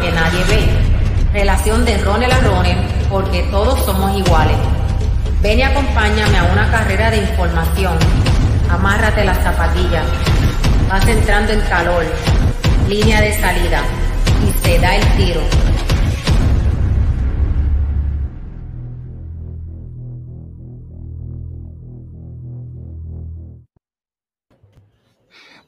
que nadie ve. Relación de Ronel a Ronel, porque todos somos iguales. Ven y acompáñame a una carrera de información. Amárrate las zapatillas. Vas entrando en calor. Línea de salida. Y se da el tiro.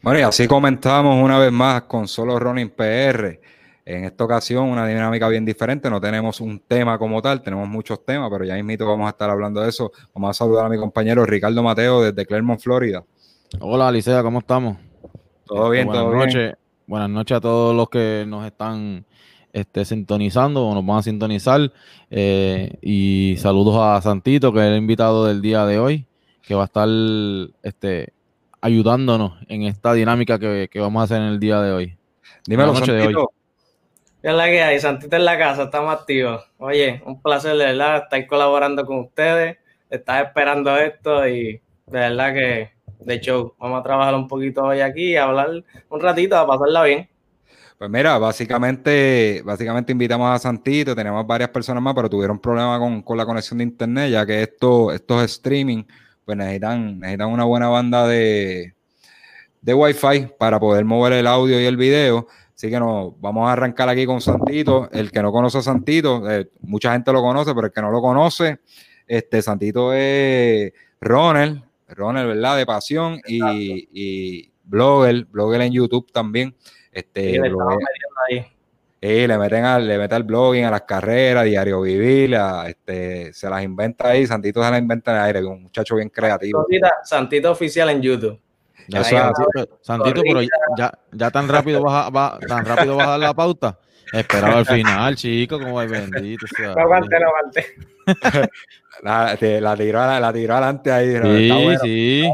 Bueno, y así comentamos una vez más con solo Ronin PR. En esta ocasión, una dinámica bien diferente. No tenemos un tema como tal, tenemos muchos temas, pero ya mismito vamos a estar hablando de eso. Vamos a saludar a mi compañero Ricardo Mateo desde Clermont, Florida. Hola, Alicia, ¿cómo estamos? Todo bien, Este, todo buenas bien. noches. Buenas noches a todos los que nos están este, sintonizando o nos van a sintonizar. Eh, y saludos a Santito, que es el invitado del día de hoy, que va a estar este, ayudándonos en esta dinámica que, que vamos a hacer en el día de hoy. Dímelo, noche de Santito. ¿Qué es la que hay? Santito en la casa, estamos activos. Oye, un placer de verdad estar colaborando con ustedes. Estaba esperando esto y de verdad que, de hecho, vamos a trabajar un poquito hoy aquí y hablar un ratito, a pasarla bien. Pues mira, básicamente, básicamente invitamos a Santito, tenemos varias personas más, pero tuvieron problemas con, con la conexión de internet, ya que esto, estos streaming, pues necesitan, necesitan una buena banda de, de Wi-Fi para poder mover el audio y el video. Así que nos vamos a arrancar aquí con Santito. El que no conoce a Santito, eh, mucha gente lo conoce, pero el que no lo conoce, este Santito es Ronald, Ronald, ¿verdad? De pasión y, y blogger, blogger en YouTube también. Este, Sí, ahí. Sí, le meten al, le mete al blogging, a las carreras, diario vivir, a, este, se las inventa ahí, Santito se las inventa en el aire, un muchacho bien creativo. Santito oficial en YouTube. Ya Santito, Santito, pero ya, ya tan rápido vas a, va- tan rápido vas a dar la pauta. Esperaba al final, chico, como es bendito. sea No aguante, no aguante. La, te- la tiró, a- la, tiró adelante ahí. ¿no? Sí, bueno. sí.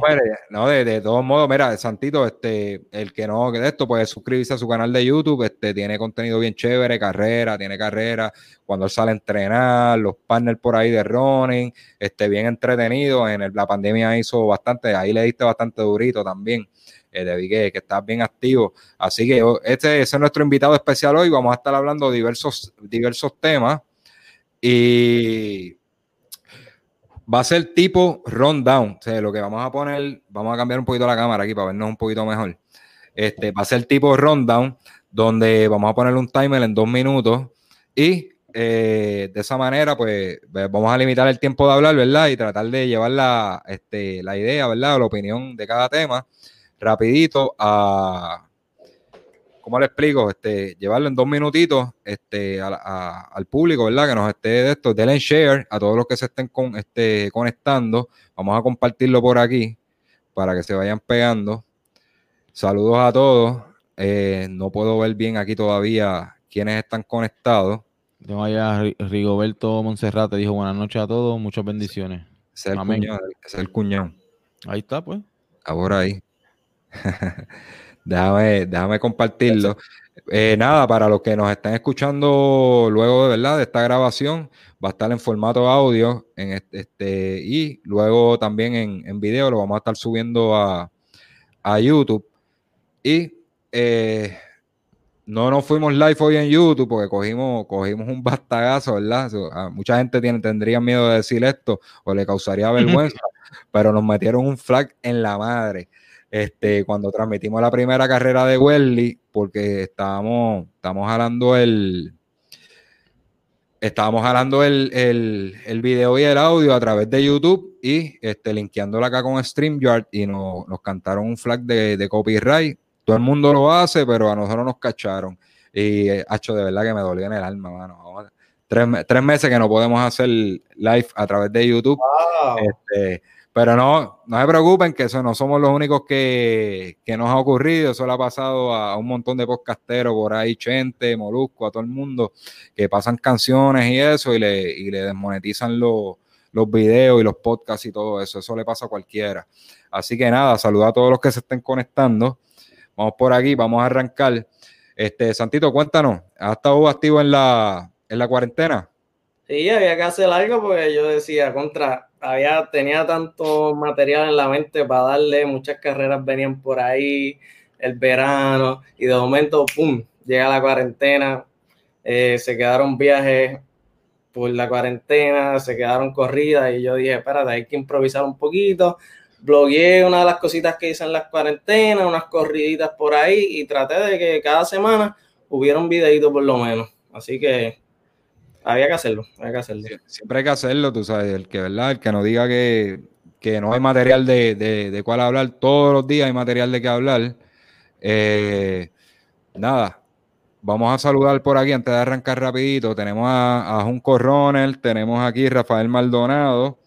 No, de, de todos modos, mira, Santito, este, el que no, que de esto puede suscribirse a su canal de YouTube, este, tiene contenido bien chévere, carrera, tiene carrera, cuando él sale a entrenar, los partners por ahí de running, este, bien entretenido, en el- la pandemia hizo bastante, ahí le diste bastante durito también, eh, te vi que, que estás bien activo, así que oh, este, ese es nuestro invitado especial hoy, vamos a estar hablando de diversos, diversos temas, y va a ser tipo rundown. O sea, lo que vamos a poner, vamos a cambiar un poquito la cámara aquí para vernos un poquito mejor. Este va a ser tipo rundown, donde vamos a poner un timer en dos minutos y eh, de esa manera, pues vamos a limitar el tiempo de hablar, ¿verdad? Y tratar de llevar la, este, la idea, ¿verdad? La opinión de cada tema rapidito a, ¿cómo le explico? Este, llevarlo en dos minutitos este, a la- a- al público, ¿verdad? Que nos esté de esto, denle share a todos los que se estén con, este, conectando. Vamos a compartirlo por aquí para que se vayan pegando. Saludos a todos. Eh, no puedo ver bien aquí todavía quiénes están conectados. Tengo allá Rigoberto Monserrate, dijo buenas noches a todos, muchas bendiciones. Es el Amén. cuñado, es el cuñado. Ahí está, pues. Por ahí. déjame, déjame compartirlo. Eh, nada, para los que nos están escuchando luego de verdad de esta grabación, va a estar en formato audio en este, este- y luego también en, en video lo vamos a estar subiendo a, a YouTube. Y eh, no nos fuimos live hoy en YouTube porque cogimos, cogimos un bastagazo, ¿verdad? A mucha gente tiene, tendría miedo de decir esto o le causaría vergüenza, pero nos metieron un flag en la madre. Este, cuando transmitimos la primera carrera de Welly, porque estábamos, estábamos jalando el, estábamos jalando el, el, el video y el audio a través de YouTube y este, linkeándolo acá con StreamYard y nos, nos cantaron un flag de, de copyright. Todo el mundo lo hace, pero a nosotros nos cacharon. Y, eh, hacho, de verdad que me dolió en el alma, mano. Tres, tres meses que no podemos hacer live a través de YouTube. Wow. Este, pero no, no se preocupen que eso no somos los únicos que, que nos ha ocurrido. Eso le ha pasado a, un montón de podcasteros por ahí, Chente, Molusco, a todo el mundo, que pasan canciones y eso y le, y le desmonetizan los, los videos y los podcasts y todo eso. Eso le pasa a cualquiera. Así que nada, saluda a todos los que se estén conectando. Vamos por aquí, vamos a arrancar. Este, Santito, cuéntanos, ¿has estado activo en la, en la cuarentena? Sí, había que hacer algo porque yo decía, contra, había, tenía tanto material en la mente para darle, muchas carreras venían por ahí, el verano, y de momento, ¡pum!, llega la cuarentena. eh, se quedaron viajes por la cuarentena, se quedaron corridas y yo dije, espérate, hay que improvisar un poquito. Blogueé una de las cositas que hice en las cuarentenas, unas corriditas por ahí y traté de que cada semana hubiera un videito por lo menos. Así que había que hacerlo, había que hacerlo. Siempre hay que hacerlo, tú sabes, el que, ¿verdad? El que no diga que, no hay material de, de, cuál hablar, todos los días hay material de qué hablar. Eh, nada, vamos a saludar por aquí antes de arrancar rapidito. Tenemos a, a Junco Ronel, tenemos aquí Rafael Maldonado.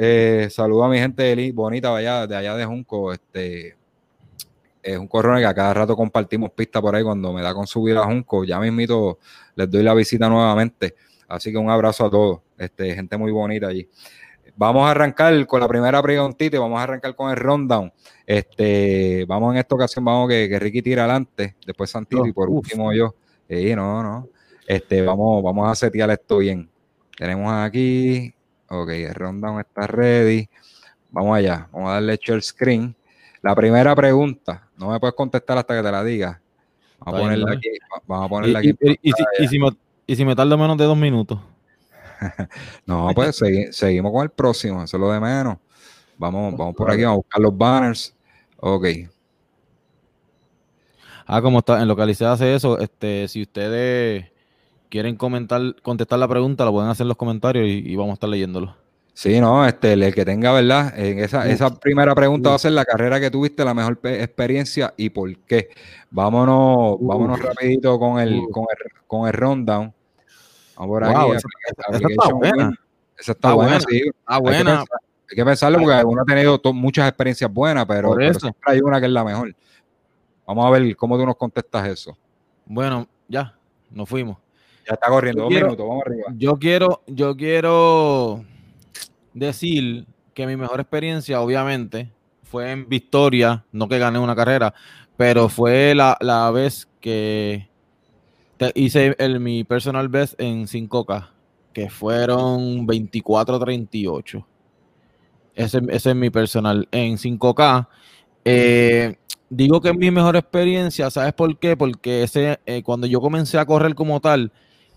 Eh, saludo a mi gente bonita de allá, de allá de Junco. Este, es un corrón que a cada rato compartimos pista por ahí cuando me da con subir a Junco. Ya mismito les doy la visita nuevamente. Así que un abrazo a todos. Este, gente muy bonita allí. Vamos a arrancar con la primera preguntita y vamos a arrancar con el rundown. Este, vamos en esta ocasión, vamos que, que Ricky tira adelante, después Santito y por último yo. Sí, no, no. Este, vamos, vamos a setear esto bien. Tenemos aquí, ok, el rundown está ready. Vamos allá, vamos a darle share screen. La primera pregunta, no me puedes contestar hasta que te la diga. Vamos a ponerla aquí. Vamos a ponerla aquí. Y, si, me, y si me tardo menos de dos minutos. no, pues seguimos con el próximo, eso es lo de menos. Vamos, vamos por aquí, vamos a buscar los banners. Ok. Ah, como está en localizada hace eso, este, si ustedes quieren comentar, contestar la pregunta, la pueden hacer en los comentarios y, y vamos a estar leyéndolo. Sí, no, este, el que tenga, ¿verdad? En esa, esa primera pregunta va a ser la carrera que tuviste, la mejor experiencia y por qué. Vámonos, vámonos rapidito con el, con el, con el rundown. Vamos por aquí. Esa, está buena. Esa está, buena, sí. Está buena. Hay que, pensarlo porque uno ha tenido muchas experiencias buenas, pero, siempre hay una que es la mejor. Vamos a ver cómo tú nos contestas eso. Bueno, ya, nos fuimos. Ya está corriendo, dos minutos, vamos arriba. Yo quiero, yo quiero decir que mi mejor experiencia, obviamente, fue en Victoria, no que gané una carrera, pero fue la, vez que hice el, mi personal best en 5K, que fueron 24-38. Ese, ese, es mi personal en 5K. Eh, digo que es mi mejor experiencia, ¿sabes por qué? Porque ese, eh, cuando yo comencé a correr como tal,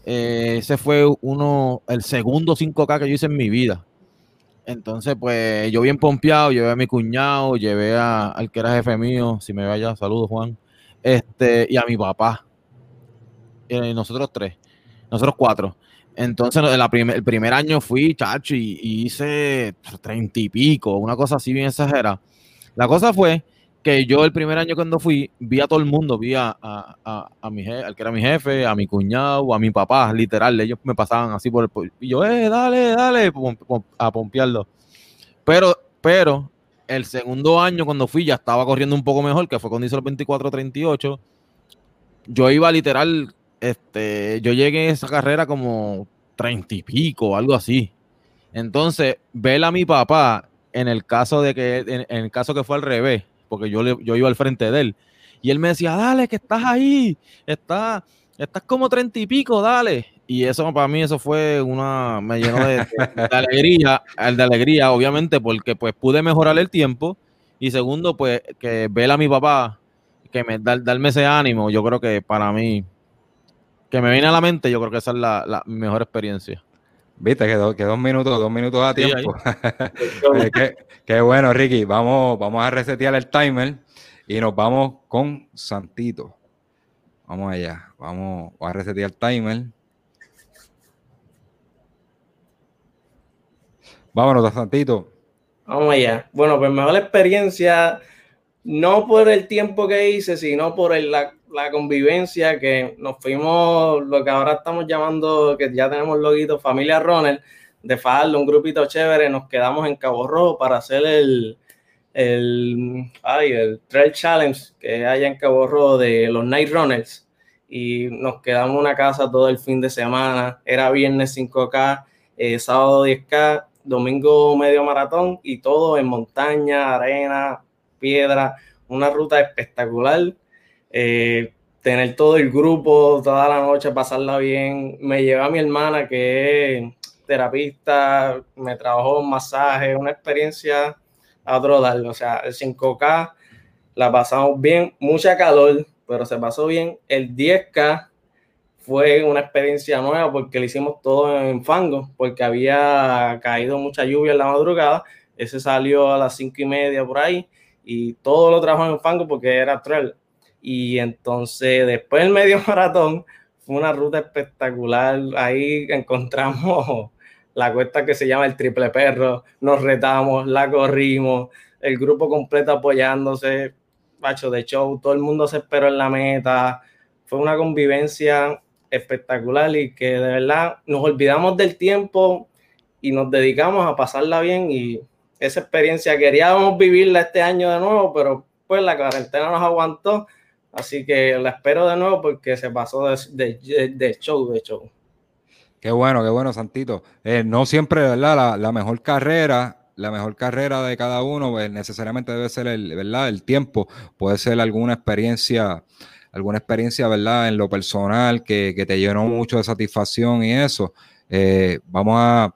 eh, ese fue uno, el segundo 5K que yo hice en mi vida. Entonces, pues yo bien pompeado, llevé a mi cuñado, llevé a, al que era jefe mío, si me vaya, saludos Juan, este, y a mi papá. Eh, nosotros tres, nosotros cuatro. Entonces, el primer año fui, chacho, y, hice treinta y pico, una cosa así bien exagerada. La cosa fue que yo el primer año cuando fui, vi a todo el mundo, vi a, a, mi jefe, al que era mi jefe, a mi cuñado, a mi papá, literal, ellos me pasaban así por el... Y yo, eh, dale, dale, a pompearlo. Pero, pero, el segundo año cuando fui ya estaba corriendo un poco mejor, que fue cuando hice los 24-38. Yo iba literal, este, yo llegué a esa carrera como treinta y pico, algo así. Entonces, ver a mi papá, en el caso de que, en el caso que fue al revés, porque yo, yo iba al frente de él. Y él me decía, dale, que estás ahí, estás, estás como treinta y pico, dale. Y eso para mí, eso fue una, me llenó de, alegría, el de alegría, obviamente, porque pues pude mejorar el tiempo. Y segundo, pues que ver a mi papá, que me darme ese ánimo, yo creo que para mí, que me viene a la mente, yo creo que esa es la, mejor experiencia. Viste que, dos minutos, dos minutos a tiempo. qué, bueno, Ricky. Vamos, vamos a resetear el timer y nos vamos con Santito. Vamos allá. Vamos a resetear el timer. Vámonos, Santito. Vamos allá. Bueno, pues mejor experiencia, no por el tiempo que hice, sino por la, la convivencia, que nos fuimos, lo que ahora estamos llamando, que ya tenemos loguito, familia Ronald, de Faldo, un grupito chévere, nos quedamos en Cabo Rojo para hacer el, el, ay, el Trail Challenge que hay en Cabo Rojo de los Night Runners. Y nos quedamos en una casa todo el fin de semana. Era viernes 5K, eh, sábado 10K, domingo medio maratón y todo en montaña, arena, piedra. Una ruta espectacular eh, tener todo el grupo toda la noche, pasarla bien. Me lleva a mi hermana que es terapista, me trabajó un masaje, una experiencia a otro darle. O sea, el 5K la pasamos bien, mucha calor, pero se pasó bien. El 10K fue una experiencia nueva porque lo hicimos todo en fango, porque había caído mucha lluvia en la madrugada. Ese salió a las cinco y media por ahí y todo lo trabajó en fango porque era trail. Y entonces después del medio maratón fue una ruta espectacular. Ahí encontramos la cuesta que se llama el Triple Perro, nos retamos, la corrimos, el grupo completo apoyándose, macho de show, todo el mundo se esperó en la meta. Fue una convivencia espectacular y que de verdad nos olvidamos del tiempo y nos dedicamos a pasarla bien y esa experiencia queríamos vivirla este año de nuevo, pero pues la cuarentena nos aguantó, así que la espero de nuevo porque se pasó de, show, de show. Qué bueno, qué bueno, Santito. Eh, no siempre, ¿verdad? La, mejor carrera, la mejor carrera de cada uno, pues, necesariamente debe ser el, ¿verdad? El tiempo, puede ser alguna experiencia alguna experiencia, ¿verdad? En lo personal que, te llenó mucho de satisfacción y eso. Eh, vamos a,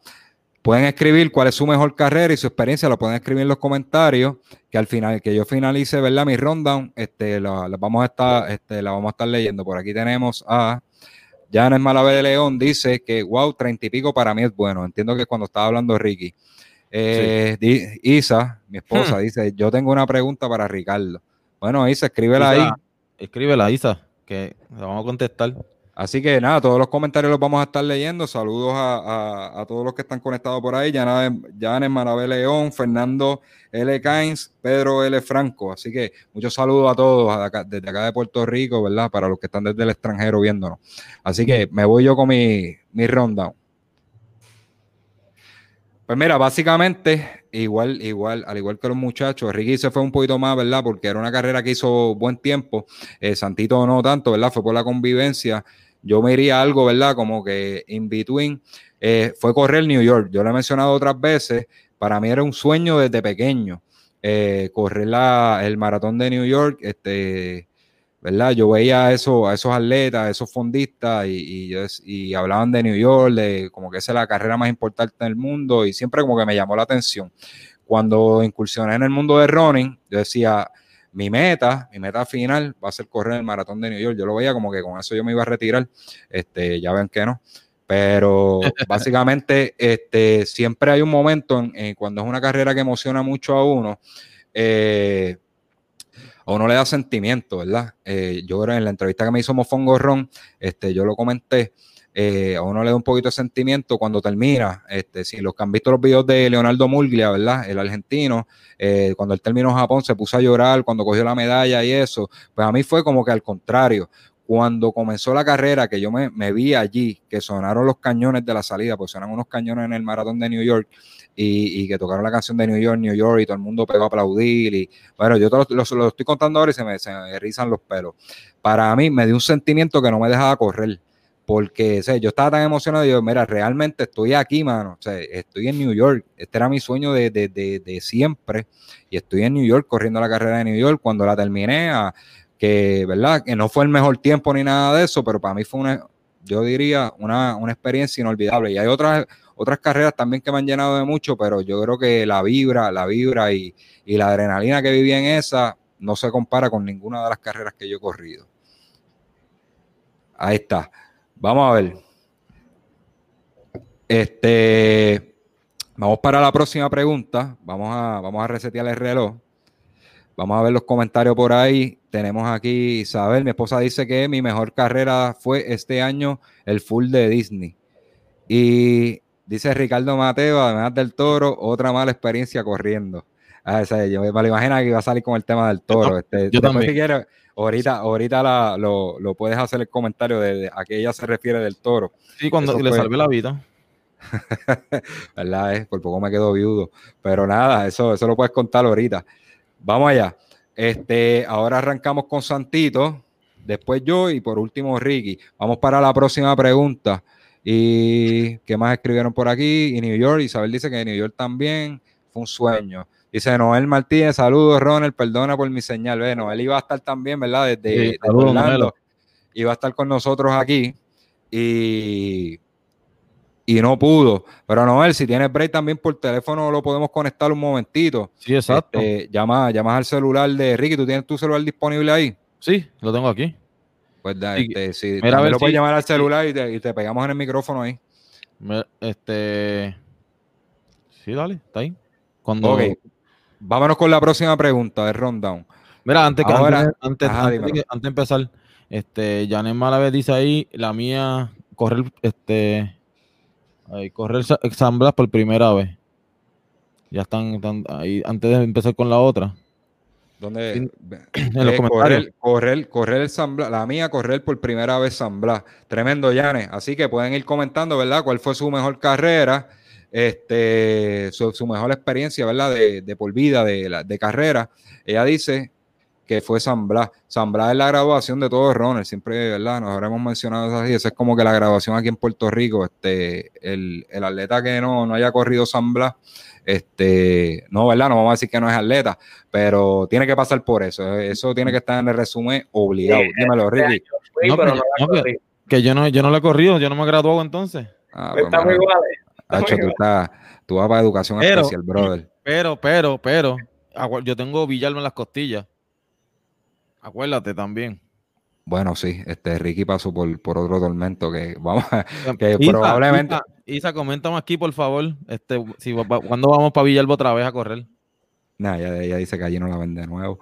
pueden escribir cuál es su mejor carrera y su experiencia, lo pueden escribir en los comentarios, que al final, que yo finalice, ¿verdad? Mi rundown, este, la, vamos a estar, este, la vamos a estar leyendo. Por aquí tenemos a Janes Malave de León, dice que, wow, treinta y pico para mí es bueno. Entiendo que cuando estaba hablando Ricky. Eh, Isa, mi esposa, hmm. dice, yo tengo una pregunta para Ricardo. Bueno, Isa, escríbela ahí escríbela, Isa, que la vamos a contestar. Así que nada, todos los comentarios los vamos a estar leyendo. Saludos a, todos los que están conectados por ahí. Janes Marabel León, Fernando L. Cains, Pedro L. Franco. Así que muchos saludos a todos desde acá de Puerto Rico, ¿verdad? Para los que están desde el extranjero viéndonos. Así que me voy yo con mi, mi rundown. Pues mira, básicamente, igual, igual, al igual que los muchachos, Ricky se fue un poquito más, ¿verdad? Porque era una carrera que hizo buen tiempo. Eh, Santito no tanto, ¿verdad? Fue por la convivencia. Yo me iría algo, ¿verdad? Como que in between. Eh, fue correr New York. Yo lo he mencionado otras veces. Para mí era un sueño desde pequeño. Eh, correr la, el maratón de New York. Este ¿verdad? Yo veía a, eso, a esos atletas, a esos fondistas y, y, hablaban de New York, de como que es la carrera más importante del mundo y siempre como que me llamó la atención. Cuando incursioné en el mundo de running, yo decía, mi meta, mi meta final va a ser correr el maratón de New York. Yo lo veía como que con eso yo me iba a retirar, este, ya ven que no. Pero básicamente este, siempre hay un momento en, cuando es una carrera que emociona mucho a uno. Eh, a uno le da sentimiento, ¿verdad? Eh, yo creo en la entrevista que me hizo Mofongo Ron, este, yo lo comenté, eh, a uno le da un poquito de sentimiento cuando termina, este, si los que han visto los videos de Leonardo Murglia, ¿verdad? El argentino, eh, cuando él terminó en Japón se puso a llorar cuando cogió la medalla y eso, pues a mí fue como que al contrario, cuando comenzó la carrera, que yo me, me vi allí, que sonaron los cañones de la salida, pues sonaron unos cañones en el maratón de New York, y, que tocaron la canción de New York, New York, y todo el mundo pegó a aplaudir. Y bueno, yo lo, lo, estoy contando ahora y se me, se me rizan los pelos. Para mí me dio un sentimiento que no me dejaba correr porque yo estaba tan emocionado y yo, mira, realmente estoy aquí, mano, estoy en New York, este era mi sueño de, siempre, y estoy en New York corriendo la carrera de New York, cuando la terminé, que, ¿verdad? Que no fue el mejor tiempo ni nada de eso, pero para mí fue una, yo diría, una, una experiencia inolvidable, y hay otras otras carreras también que me han llenado de mucho, pero yo creo que la vibra, la vibra y, la adrenalina que viví en esa no se compara con ninguna de las carreras que yo he corrido. Ahí está. Vamos a ver. Este, vamos para la próxima pregunta. Vamos a, vamos a resetear el reloj. Vamos a ver los comentarios por ahí. Tenemos aquí Isabel, mi esposa dice que mi mejor carrera fue este año el full de Disney. Y Dice Ricardo Mateo, además del toro, otra mala experiencia corriendo. Ah, yo me lo imagino que iba a salir con el tema del toro. Este, yo también. Si quieres, ahorita, ahorita lo, puedes hacer el comentario de, a qué ella se refiere del toro. Sí, cuando le salvé la vida. ¿Verdad? Eh? Por poco me quedo viudo. Pero nada, eso, eso lo puedes contar ahorita. Vamos allá. Este, ahora arrancamos con Santito, después yo y por último Ricky. Vamos para la próxima pregunta. ¿Y qué más escribieron por aquí? Y New York, Isabel dice que New York también fue un sueño. Dice Noel Martínez, saludos Ronald, perdona por mi señal. Ve, Noel iba a estar también, ¿verdad? Desde, sí, Orlando. Iba a estar con nosotros aquí y, y no pudo. Pero Noel, si tienes break también por teléfono lo podemos conectar un momentito. Sí, exacto. Este, llama, llamas al celular de Ricky, ¿tú tienes tu celular disponible ahí? Sí, lo tengo aquí. Pues da, Sí. este, si Mira, a también ver lo puedes si- llamar al celular y te, y te pegamos en el micrófono ahí. Me- Este. Sí, dale, está ahí. Cuando. Ok. Vámonos con la próxima pregunta de rundown. Mira, antes, Ahora- antes, antes, Ajá, antes de antes empezar, este, Janet Malavé dice ahí, la mía, correr, este, ahí, correr Sa- San Blas por primera vez. Ya están, están ahí, antes de empezar con la otra. Donde En- los comentarios. correr, correr, correr el San Blas, la mía correr por primera vez San Blas. Tremendo, Yane. Así que pueden ir comentando, ¿verdad? ¿Cuál fue su mejor carrera? Este, su, su mejor experiencia, ¿verdad? De, de por vida, de, la- de carrera. Ella dice que fue San Blas. San Blas es la graduación de todos los runners, siempre, ¿verdad? Nos habremos mencionado así. Esa es como que la graduación aquí en Puerto Rico. Este, el, el atleta que no, no haya corrido San Blas, este, no, ¿verdad? No vamos a decir que no es atleta, pero tiene que pasar por eso. Eso tiene que estar en el resumen obligado. Sí, Dímelo, Ricky. Fui, No, pero no no, que- yo no, yo no la he corrido, yo no me he graduado entonces. Ah, pues, Estamos mano, iguales. Hacho, tú, estás- tú vas para educación Pero- especial, brother. Pero, pero, pero, acu- yo tengo Villalba en las costillas. Acuérdate también. Bueno, sí, este Ricky pasó por, por otro tormento que vamos a, que Isa, probablemente. Isa, Isa, coméntame aquí, por favor, este, si, ¿cuándo vamos para Villalba otra vez a correr? Nah, ella, dice que allí no la ven de nuevo.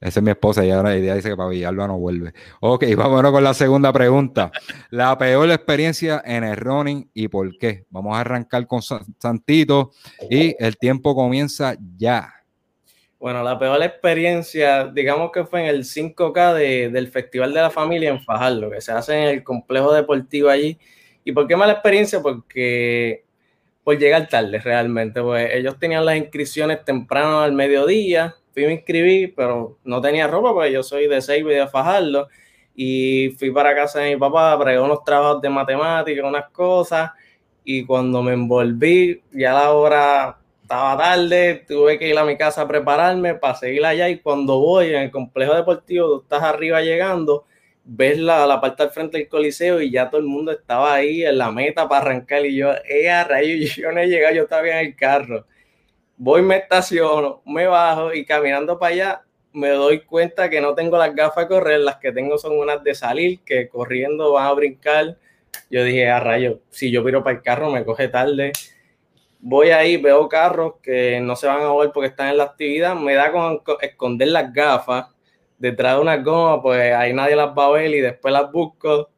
Esa es mi esposa, ella, ella dice que para Villalba no vuelve. Ok, vámonos con la segunda pregunta. La peor experiencia en el running y por qué. Vamos a arrancar con Sa- Santito y el tiempo comienza ya. Bueno, la peor experiencia, digamos que fue en el 5K de- del Festival de la Familia en Fajardo, que se hace en el complejo deportivo allí. ¿Y por qué mala experiencia? Porque por llegar tarde realmente, pues ellos tenían las inscripciones temprano al mediodía, fui me inscribí, pero no tenía ropa, porque yo soy de Seibo y de Fajardo, y fui para casa de mi papá, pregué unos trabajos de matemáticas, unas cosas, y cuando me envolví, ya la hora estaba tarde, tuve que ir a mi casa a prepararme para seguir allá y cuando voy en el complejo deportivo, tú estás arriba llegando, ves la, la parte al frente del coliseo y ya todo el mundo estaba ahí en la meta para arrancar y yo, eh, a rayos, yo no he llegado, yo estaba en el carro. Voy, me estaciono, me bajo y caminando para allá me doy cuenta que no tengo las gafas de correr, las que tengo son unas de salir, que corriendo van a brincar. Yo dije, a rayo, si yo viro para el carro me coge tarde voy ahí, veo carros que no se van a mover porque están en la actividad, me da con co- esconder las gafas detrás de unas gomas, pues ahí nadie las va a ver y después las busco.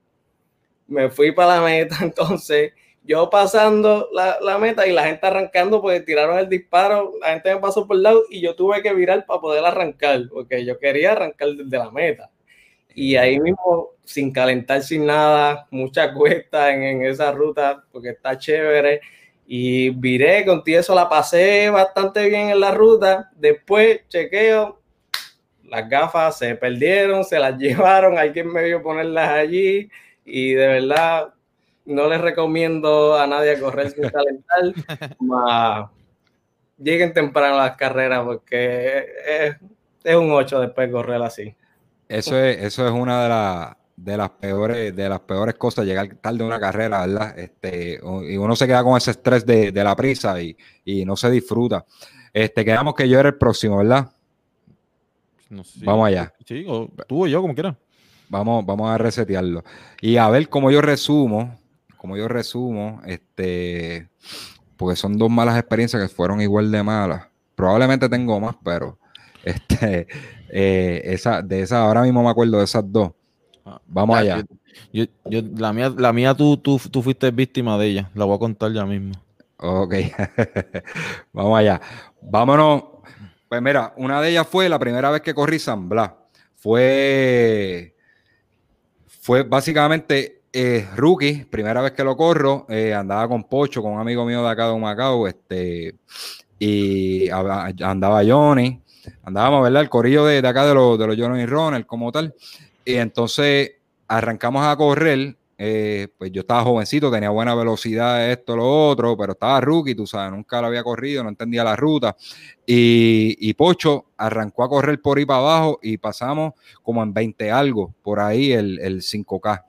Me fui para la meta, entonces yo pasando la, la meta y la gente arrancando, pues tiraron el disparo, la gente me pasó por el lado y yo tuve que virar para poder arrancar, porque yo quería arrancar desde la meta. Y ahí mismo, sin calentar, sin nada, mucha cuesta en, en esa ruta, porque está chévere y viré, con todo eso la pasé bastante bien en la ruta. Después chequeo, las gafas se perdieron, se las llevaron, alguien me vio ponerlas allí y de verdad no les recomiendo a nadie correr sin calentar. más lleguen temprano a las carreras porque es, es un 8 después de correr así. Eso es, eso es una de, las de las peores, de las peores cosas, llegar tarde a una carrera, ¿verdad? Este, y uno se queda con ese estrés de, de la prisa y, y no se disfruta. Este, quedamos que yo era el próximo, ¿verdad? No sé. Vamos allá. Sí, o tú o yo, como quieras. Vamos, vamos a resetearlo. Y a ver cómo yo resumo, cómo yo resumo, este, porque son dos malas experiencias que fueron igual de malas. Probablemente tengo más, pero este, eh, esa, de esas, ahora mismo me acuerdo de esas dos. Ah, Vamos ah, allá. Yo, yo- la mía, la mía tú, tú, tú fuiste víctima de ella. La voy a contar ya mismo. Ok, vamos allá. Vámonos. Pues mira, una de ellas fue la primera vez que corrí San Blas. Fue, fue básicamente eh, rookie, primera vez que lo corro. eh, andaba con Pocho, con un amigo mío de acá de Macao, este, y andaba Johnny. Andábamos, ¿verdad? El corillo de, de acá de los, de los Johnny Runner como tal. Y entonces arrancamos a correr. Eh, pues yo estaba jovencito, tenía buena velocidad, esto, lo otro, pero estaba rookie, tú sabes, nunca lo había corrido, no entendía la ruta. Y, y Pocho arrancó a correr por ahí para abajo y pasamos como en 20 algo, por ahí el, el 5K.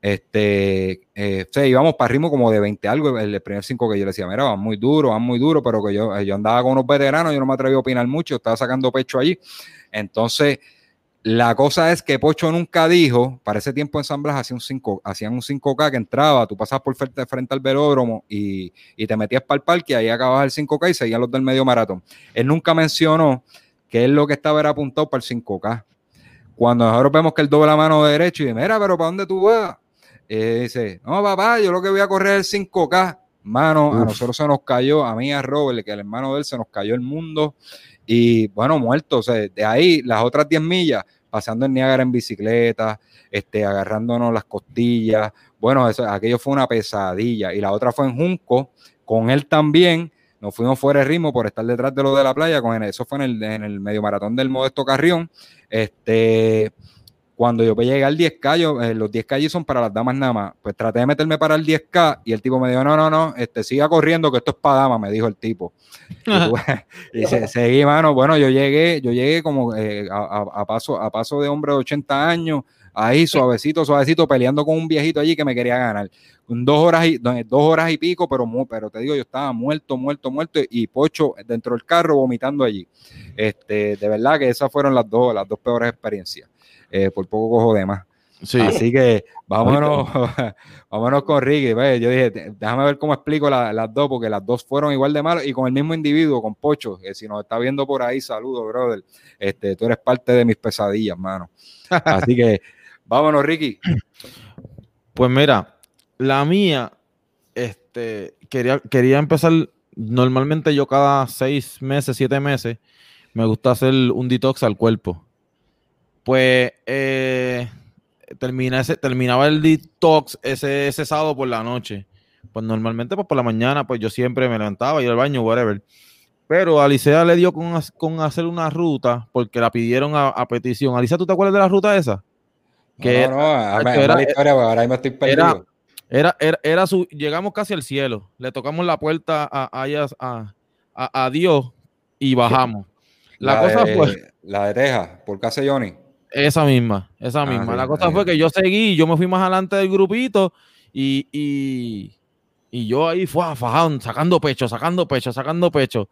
Este, eh, o sea, íbamos para ritmo como de 20 algo, el, el primer 5 que yo le decía, mira, van muy duro, van muy duro, pero que yo, yo andaba con unos veteranos, yo no me atreví a opinar mucho, estaba sacando pecho allí. Entonces, La cosa es que Pocho nunca dijo, para ese tiempo en San Blas hacían un, 5, hacían un 5K que entraba, tú pasabas por frente, frente al velódromo y, y, te metías para el parque, y ahí acababas el 5K y seguían los del medio maratón. Él nunca mencionó que él lo que estaba era apuntado para el 5K. Cuando nosotros vemos que él dobla la mano derecha y dice, mira, pero ¿para dónde tú vas? Y dice, no, papá, yo lo que voy a correr es el 5K. Mano, a nosotros se nos cayó, a mí, a Robert, que el hermano de él, se nos cayó el mundo. Y bueno, muerto. O sea, de ahí, las otras 10 millas, pasando en Niágara en bicicleta, este, agarrándonos las costillas. Bueno, eso, aquello fue una pesadilla. Y la otra fue en Junco, con él también. Nos fuimos fuera de ritmo por estar detrás de lo de la playa. Con eso fue en el, en el medio maratón del Modesto Carrión. Este, cuando yo llegué al 10K, eh, los 10K son para las damas nada más. Pues traté de meterme para el 10K y el tipo me dijo, no, no, no, este, siga corriendo que esto es para damas, me dijo el tipo. y, seguí, mano. Bueno, yo llegué, yo llegué como eh, a, paso, a paso de hombre de 80 años, ahí suavecito, suavecito, peleando con un viejito allí que me quería ganar. Dos horas y, dos horas y pico, pero, pero te digo, yo estaba muerto, muerto, muerto, y Pocho dentro del carro vomitando allí. Este, de verdad que esas fueron las dos, las dos peores experiencias. Eh, por poco cojo de más. Así que vámonos, vámonos con Ricky. Yo dije, déjame ver cómo explico las dos, porque las dos fueron igual de malas y con el mismo individuo, con Pocho, que si nos está viendo por ahí, saludos, brother. Este, tú eres parte de mis pesadillas, mano. Así que vámonos, Ricky. Pues mira, la mía, este, quería, quería empezar. Normalmente yo cada seis meses, siete meses, me gusta hacer un detox al cuerpo pues eh, terminaba el detox ese, ese sábado por la noche. Pues normalmente pues por la mañana pues yo siempre me levantaba, iba al baño, whatever. Pero Alicia le dio con, hacer una ruta porque la pidieron a, petición. Alicia, ¿tú te acuerdas de la ruta esa? Que no, no, era, la historia, ahora mismo estoy perdido. Era, era, era, su, llegamos casi al cielo, le tocamos la puerta a, a, a Dios y bajamos. La, cosa fue... La de Texas, por casa Johnny. Esa misma, esa ah, misma. la cosa fue que yo seguí, yo me fui más adelante del grupito y, y, yo ahí fue fajando, sacando pecho, sacando pecho, sacando pecho.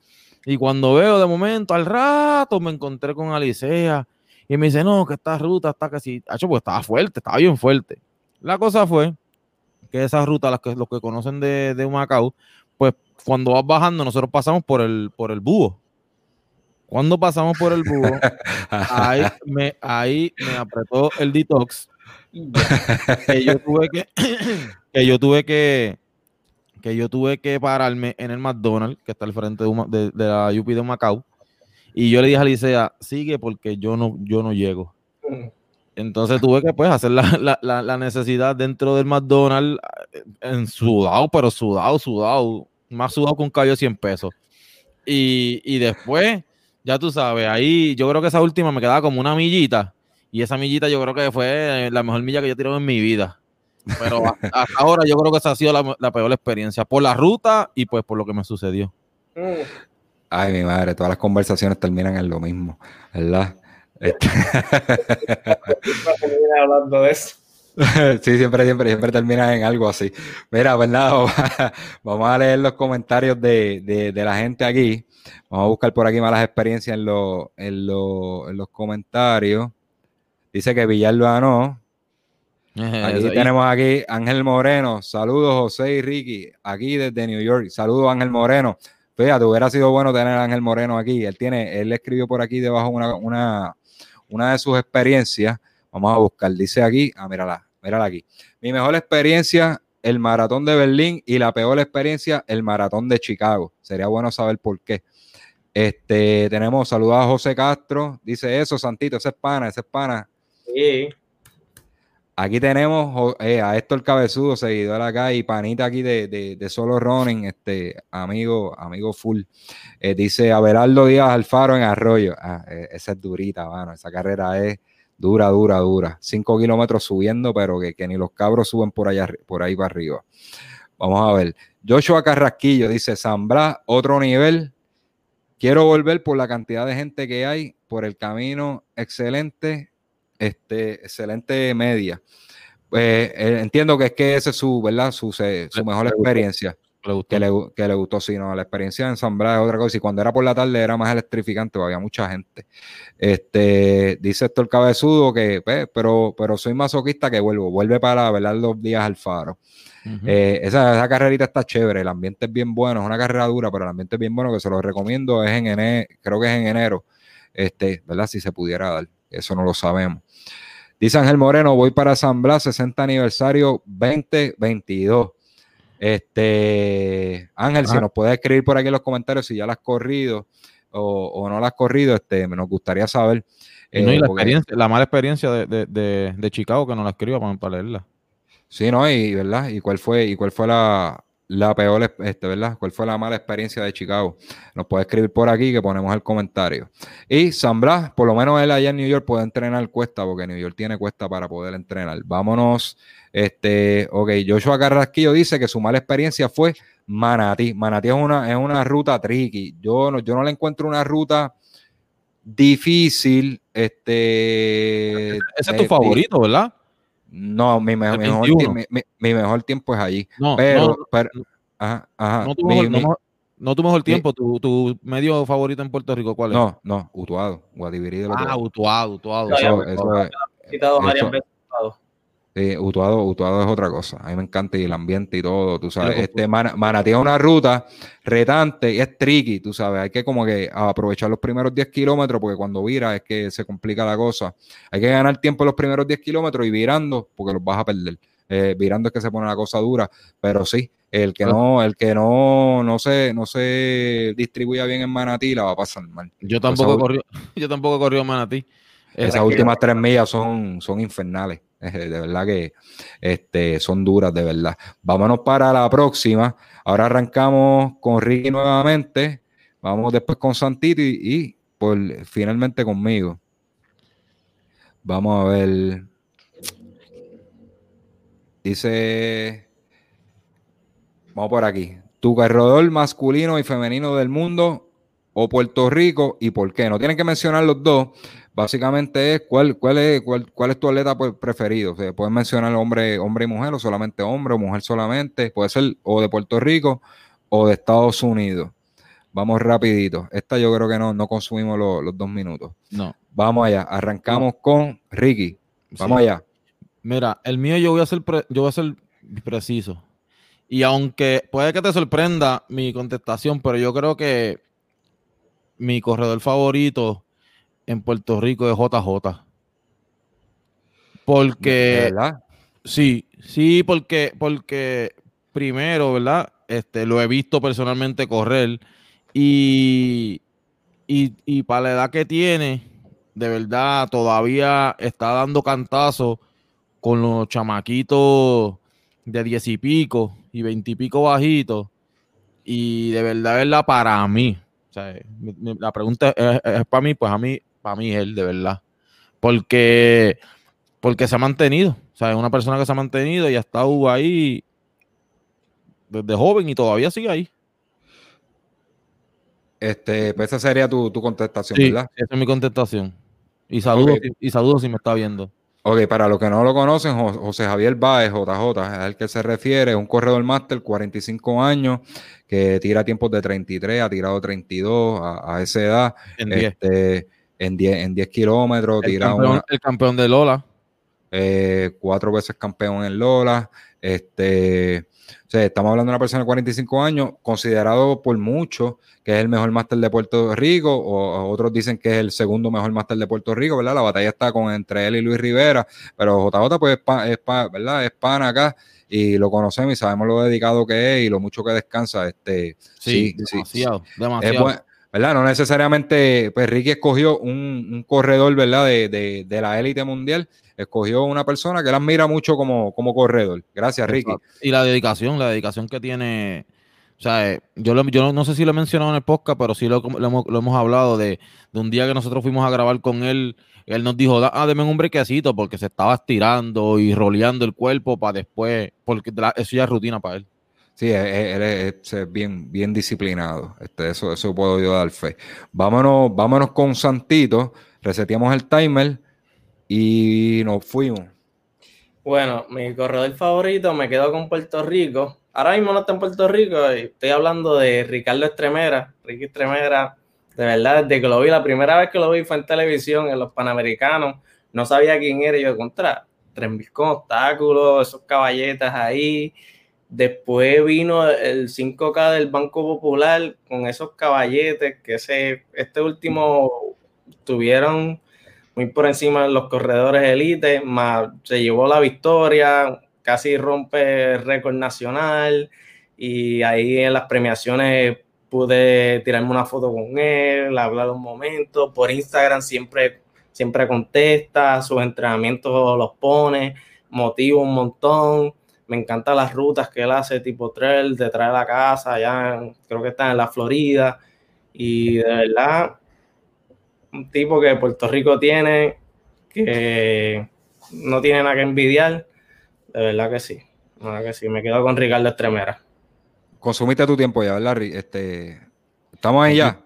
Y cuando veo de momento, al rato me encontré con Alicea y me dice, no, que esta ruta está casi, hecho, pues estaba fuerte, estaba bien fuerte. La cosa fue que esa ruta, las que, los que conocen de, de Macao, pues cuando vas bajando, nosotros pasamos por el, por el búho. Cuando pasamos por el búho, ahí me, ahí me apretó el detox. que yo tuve que, que yo tuve que, que yo tuve que pararme en el McDonald's, que está al frente de, de, la UP de Macao. Y yo le dije a Alicia, sigue porque yo no, yo no llego. Entonces tuve que pues hacer la, la, la, necesidad dentro del McDonald's eh, en sudado, pero sudado, sudado, más sudado con un callo de 100 pesos. Y, y después ya tú sabes, ahí yo creo que esa última me quedaba como una millita. Y esa millita yo creo que fue la mejor milla que yo tirado en mi vida. Pero hasta ahora yo creo que esa ha sido la, peor experiencia. Por la ruta y pues por lo que me sucedió. Ay, mi madre, todas las conversaciones terminan en lo mismo, ¿verdad? Este hablando de eso. Sí, siempre, siempre, siempre termina en algo así. Mira, pues nada, vamos a leer los comentarios de, de la gente aquí. Vamos a buscar por aquí malas experiencias en, en, los comentarios. Dice que Villar ganó. Aquí tenemos aquí Ángel Moreno. Saludos, José y Ricky. Aquí desde New York. Saludos, Ángel Moreno. Fíjate, hubiera sido bueno tener a Ángel Moreno aquí. Él tiene, él escribió por aquí debajo una, una, de sus experiencias. Vamos a buscar. Dice aquí, ah, mírala, mírala aquí. Mi mejor experiencia, el maratón de Berlín y la peor experiencia, el maratón de Chicago. Sería bueno saber por qué. Este, tenemos saludos a José Castro, dice eso, Santito, ese es pana, ese es pana. Sí. Aquí tenemos eh, a Héctor Cabezudo, seguidor acá, y panita aquí de, Solo Running, este amigo, amigo full. Eh, dice Abelardo Díaz Alfaro en Arroyo. Ah, eh, esa es durita, mano. Esa carrera es dura, dura, dura. Cinco kilómetros subiendo, pero que, que, ni los cabros suben por allá, por ahí para arriba. Vamos a ver. Joshua Carrasquillo dice: Zambra, otro nivel. Quiero volver por la cantidad de gente que hay, por el camino excelente, este, excelente media. Pues, eh, entiendo que es que esa es su, ¿verdad? Su, su mejor experiencia. Que, le, que le gustó, sí, no, la experiencia de ensamblar es otra cosa. Y cuando era por la tarde era más electrificante, había mucha gente. Este, dice esto el cabezudo que, pues, pero, pero soy masoquista que vuelvo, vuelve para velar los días al faro. Eh, esa, esa, carrerita está chévere, el ambiente es bien bueno, es una carrera dura, pero el ambiente es bien bueno, que se lo recomiendo, es en enero, creo que es en enero, este, ¿verdad? Si se pudiera dar, eso no lo sabemos. Dice Ángel Moreno, voy para San Blas, 60 aniversario 2022. Este, Ángel, si nos puedes escribir por aquí en los comentarios si ya la has corrido o, no la has corrido, este, nos gustaría saber. Eh, la, mala experiencia de, Chicago que no la escriba para, leerla. Sí, no, y verdad, y cuál fue, y cuál fue la, la peor, este, ¿verdad? ¿Cuál fue la mala experiencia de Chicago? Nos puede escribir por aquí que ponemos el comentario. Y San Blas, por lo menos él allá en New York puede entrenar cuesta, porque New York tiene cuesta para poder entrenar. Vámonos, este, ok, Joshua Carrasquillo dice que su mala experiencia fue Manatí. Manatí es una, es una ruta tricky. Yo no, yo no le encuentro una ruta difícil. Este, ese es tu favorito, ¿verdad? No, mi, mejor, mi, mejor tiempo es allí. No, pero, no, pero ajá, ajá, no, tu mejor, no, tu mejor tiempo, tu, tu, medio favorito en Puerto Rico, ¿cuál es? No, no, Utuado, Guadiviri Ah, Utuado, Utuado. Eso, eso, es, eso, Sí, Utuado, Utuado es otra cosa. A mí me encanta y el ambiente y todo, tú sabes. Este Manatí es una ruta retante y es tricky, tú sabes. Hay que como que aprovechar los primeros 10 kilómetros porque cuando vira es que se complica la cosa. Hay que ganar tiempo en los primeros 10 kilómetros y virando porque los vas a perder. Eh, virando es que se pone la cosa dura, pero sí, el que no, el que no, no se, no se distribuya bien en Manatí la va a pasar mal. Yo tampoco corrió, yo tampoco corrió Manatí. Esas últimas tres millas son, son infernales. De verdad que este, son duras, de verdad. Vámonos para la próxima. Ahora arrancamos con Ricky nuevamente. Vamos después con Santito y, por, finalmente conmigo. Vamos a ver. Dice. Vamos por aquí. Tu corredor masculino y femenino del mundo o Puerto Rico y por qué. No tienen que mencionar los dos, básicamente es cuál, cuál, es, cuál, cuál es tu atleta pues, preferido. O sea, puedes mencionar hombre, hombre y mujer, o solamente hombre, o mujer solamente. Puede ser o de Puerto Rico o de Estados Unidos. Vamos rapidito. Esta yo creo que no, no consumimos los dos minutos. No. Vamos allá. Arrancamos con Ricky. Vamos allá. Mira, el mío yo voy a ser yo voy a ser preciso. Y aunque puede que te sorprenda mi contestación, pero yo creo que mi corredor favorito en Puerto Rico es JJ. Porque. ¿verdad? Sí, sí, porque, porque primero, ¿verdad? Este, lo he visto personalmente correr y, y, para la edad que tiene, de verdad, todavía está dando cantazos con los chamaquitos de diez y pico y veinte y pico bajitos. Y de verdad, verdad, para mí, o sea, la pregunta es, es, para mí, pues a mí para mí él, de verdad. Porque, porque se ha mantenido. O sea, es una persona que se ha mantenido y ha estado ahí desde joven y todavía sigue ahí. Este, pues esa sería tu, contestación, ¿verdad? Esa es mi contestación. Y saludos, y saludos si me está viendo. Ok, para los que no lo conocen, José Javier Báez, JJ, es al que se refiere, es un corredor máster, 45 años, que tira tiempos de 33, ha tirado 32 a, esa edad. En este, en 10, en 10 kilómetros. El, campeón, el campeón de Lola. Eh, cuatro veces campeón en Lola. Este, o sea, estamos hablando de una persona de 45 años, considerado por muchos que es el mejor máster de Puerto Rico, o, otros dicen que es el segundo mejor máster de Puerto Rico, ¿verdad? La batalla está con entre él y Luis Rivera, pero JJ pues es, ¿verdad? es pana acá y lo conocemos y sabemos lo dedicado que es y lo mucho que descansa. Este, sí, demasiado, demasiado. ¿Verdad? No necesariamente, pues Ricky escogió un, corredor, ¿verdad? De, la élite mundial, escogió una persona que la admira mucho como, como corredor. Gracias, Ricky. Y la dedicación, la dedicación que tiene, o sea, eh, yo, yo no sé si lo he mencionado en el podcast, pero sí lo, hemos, hablado de, un día que nosotros fuimos a grabar con él, él nos dijo, ah, deme un brequecito porque se estaba estirando y roleando el cuerpo para después, porque eso ya es rutina para él. Sí, él es, bien, bien disciplinado. Este, eso, eso puedo yo dar fe. Vámonos, vámonos con Santito, reseteamos el timer y nos fuimos. Bueno, mi corredor favorito me quedo con Puerto Rico. Ahora mismo no está en Puerto Rico, estoy hablando de Ricardo Estremera. Ricky Estremera, de verdad, desde que lo vi, la primera vez que lo vi fue en televisión, en los Panamericanos. No sabía quién era yo contra. 3.000 con obstáculos, esos caballetas ahí. Después vino el 5K del Banco Popular con esos caballetes que ese, este último tuvieron muy por encima de los corredores élite, más se llevó la victoria, casi rompe el récord nacional y ahí en las premiaciones pude tirarme una foto con él, hablar un momento, por Instagram siempre, siempre contesta, sus entrenamientos los pone, motiva un montón, me encantan las rutas que él hace tipo trail detrás de la casa, allá creo que está en la Florida y de verdad un tipo que Puerto Rico tiene, que no tiene nada que envidiar. De verdad que sí. Nada que sí. Me quedo con Ricardo Estremera. Consumiste tu tiempo ya, ¿verdad? Este, ¿Estamos ahí ya?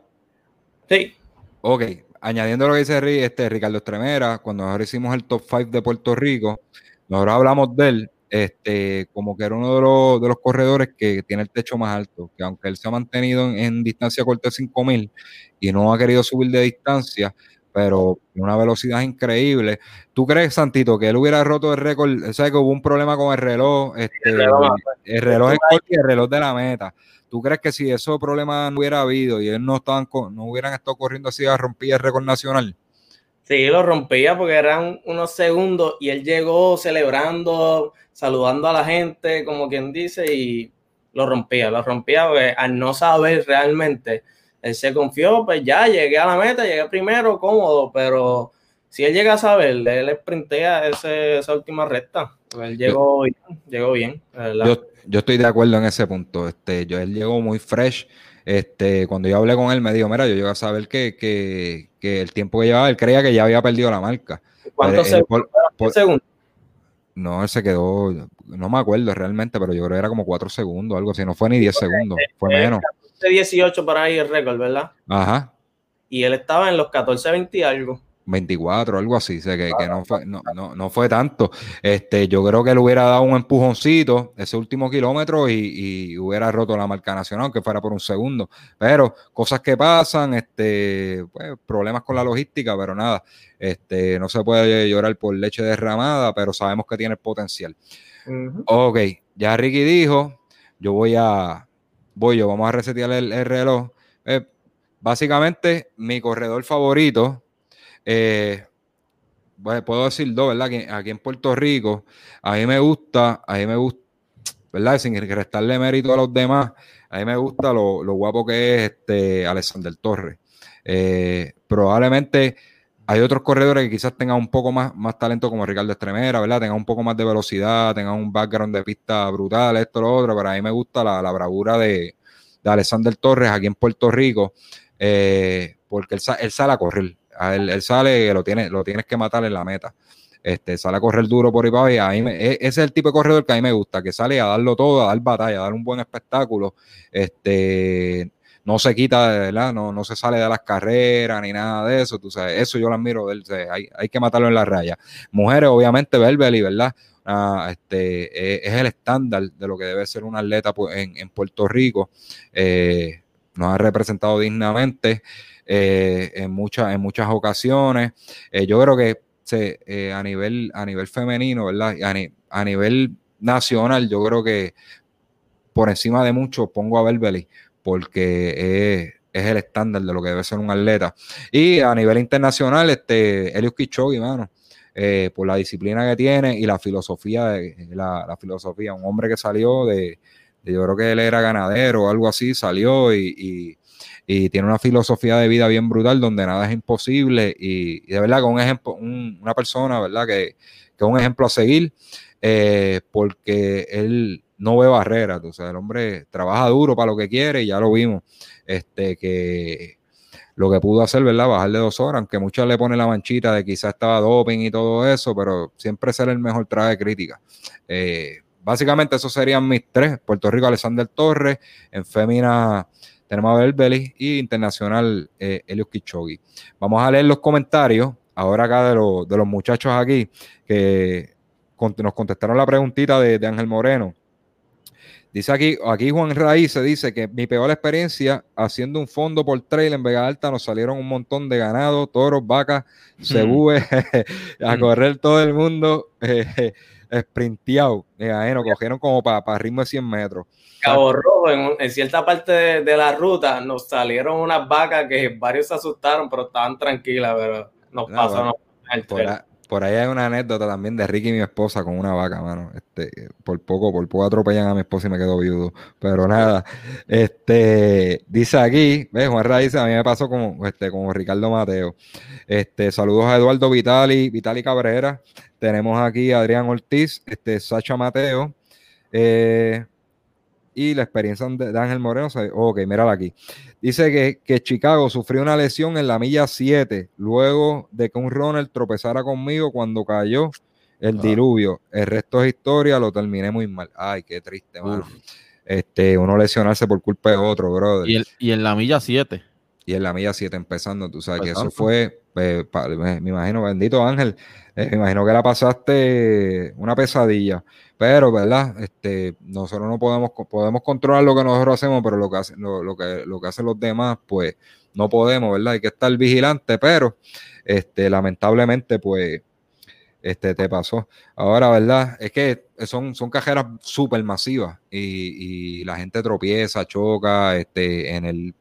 Sí. Ok. Añadiendo lo que dice este, Ricardo Estremera, cuando ahora hicimos el top 5 de Puerto Rico, nosotros hablamos de él este, como que era uno de los, de los corredores que tiene el techo más alto, que aunque él se ha mantenido en, distancia corta de 5000 y no ha querido subir de distancia, pero una velocidad increíble. ¿Tú crees, Santito, que él hubiera roto el récord? Sea, que hubo un problema con el reloj, este, el reloj, el reloj, y el reloj de la meta. ¿Tú crees que si esos problemas no hubiera habido y él no estaban no hubieran estado corriendo así a romper el récord nacional? Sí, lo rompía porque eran unos segundos y él llegó celebrando, saludando a la gente, como quien dice, y lo rompía, lo rompía porque al no saber realmente, él se confió, pues ya llegué a la meta, llegué primero, cómodo, pero si él llega a saber, él sprintea ese, esa última recta. Pues él llegó bien, llegó bien. Yo, yo, estoy de acuerdo en ese punto. Este, yo, él llegó muy fresh este, cuando yo hablé con él, me dijo, mira, yo llegué a saber que, que, que el tiempo que llevaba, él creía que ya había perdido la marca. ¿Cuántos segundos? No, él se quedó, no me acuerdo realmente, pero yo creo que era como 4 segundos, algo así, no fue ni 10 segundos, fue menos. 18 para ahí el récord, ¿verdad? Ajá. Y él estaba en los 14, 20 y algo. 24, algo así, sé que, no, fue, no, no, no, fue tanto. Este, yo creo que le hubiera dado un empujoncito ese último kilómetro y, hubiera roto la marca nacional, que fuera por un segundo. Pero cosas que pasan, este, pues, problemas con la logística, pero nada, este, no se puede llorar por leche derramada, pero sabemos que tiene potencial. Ok, ya Ricky dijo, yo voy a, voy yo, vamos a resetear el, reloj. Eh, básicamente, mi corredor favorito eh, puedo decir dos, ¿verdad? Aquí, en Puerto Rico, a mí me gusta, a mí me gusta, ¿verdad? Sin restarle mérito a los demás, a mí me gusta lo, guapo que es este Alexander Torres. Eh, probablemente hay otros corredores que quizás tengan un poco más, más talento como Ricardo Estremera, ¿verdad? Tengan un poco más de velocidad, tengan un background de pista brutal, esto, lo otro, pero a mí me gusta la, bravura de, de, Alexander Torres aquí en Puerto Rico, eh, porque él, él, sale a correr él, sale, lo, tiene, lo tienes que matar en la meta. Este, sale a correr duro por ahí ahí e, ese es el tipo de corredor que a mí me gusta, que sale a darlo todo, a dar batalla, a dar un buen espectáculo. Este, no se quita, ¿verdad? No, no se sale de las carreras ni nada de eso. Tú sabes, eso yo lo admiro de él. Hay, hay, que matarlo en la raya. Mujeres, obviamente, Berbeli, ¿verdad? Ah, este, e, es el estándar de lo que debe ser un atleta pues, en, Puerto Rico. Eh, nos ha representado dignamente. Eh, en, muchas, en muchas ocasiones. Eh, yo creo que se, eh, a, nivel, a nivel femenino, ¿verdad? A, nivel nacional, yo creo que por encima de mucho pongo a Berbeli porque es, el estándar de lo que debe ser un atleta. Y a nivel internacional, este, Elius Kichogi, mano. por la disciplina que tiene y la filosofía, la, filosofía, un hombre que salió de, yo creo que él era ganadero o algo así, salió y, y tiene una filosofía de vida bien brutal donde nada es imposible y, de verdad con un ejemplo, una persona, ¿verdad? Que, que, es un ejemplo a seguir eh, porque él no ve barreras, o sea, el hombre trabaja duro para lo que quiere y ya lo vimos, este, que lo que pudo hacer, ¿verdad? Bajar de dos horas, aunque muchos le ponen la manchita de quizás estaba doping y todo eso, pero siempre ser el mejor traje de crítica. Eh, básicamente esos serían mis tres, Puerto Rico, Alexander Torres, en Fémina tenemos a Berbeli y internacional eh, Elios Kichogi. Vamos a leer los comentarios ahora acá de, de los muchachos aquí que nos contestaron la preguntita de, Ángel Moreno. Dice aquí, aquí Juan Raíz se dice que mi peor experiencia haciendo un fondo por trail en Vega Alta nos salieron un montón de ganado, toros, vacas, cebúes, a correr todo el mundo eh, sprinteado. Eh, nos cogieron como para ritmo de 100 metros. Cabo Rojo, en, cierta parte de, la ruta, nos salieron unas vacas que varios se asustaron, pero estaban tranquilas, pero nos ah, pasó el por ahí hay una anécdota también de Ricky y mi esposa con una vaca, mano. Este, por poco, por poco atropellan a mi esposa y me quedo viudo. Pero nada, este, dice aquí, ¿ves? Juan Raíz, a mí me pasó como, este, como Ricardo Mateo. Este, saludos a Eduardo Vitali, Vitali Cabrera. Tenemos aquí a Adrián Ortiz, este, Sacha Mateo. Eh, y la experiencia de Ángel Moreno. Ok, mírala aquí. Dice que, Chicago sufrió una lesión en la milla 7 luego de que un runner tropezara conmigo cuando cayó el ah. diluvio. El resto es historia, lo terminé muy mal. Ay, qué triste, mano. Este, uno lesionarse por culpa de otro, brother. Y, en la milla 7. Y en la milla 7 empezando, tú sabes que eso fue, eh, me, imagino, bendito Ángel, eh, me imagino que la pasaste una pesadilla. Pero, ¿verdad? Este, nosotros no podemos, podemos controlar lo que nosotros hacemos, pero lo que, hacen, lo, que, lo que hacen los demás, pues no podemos, ¿verdad? Hay que estar vigilante, pero este, lamentablemente, pues, este, te pasó. Ahora, ¿verdad? Es que son, son cajeras súper masivas y, la gente tropieza, choca, este, en el...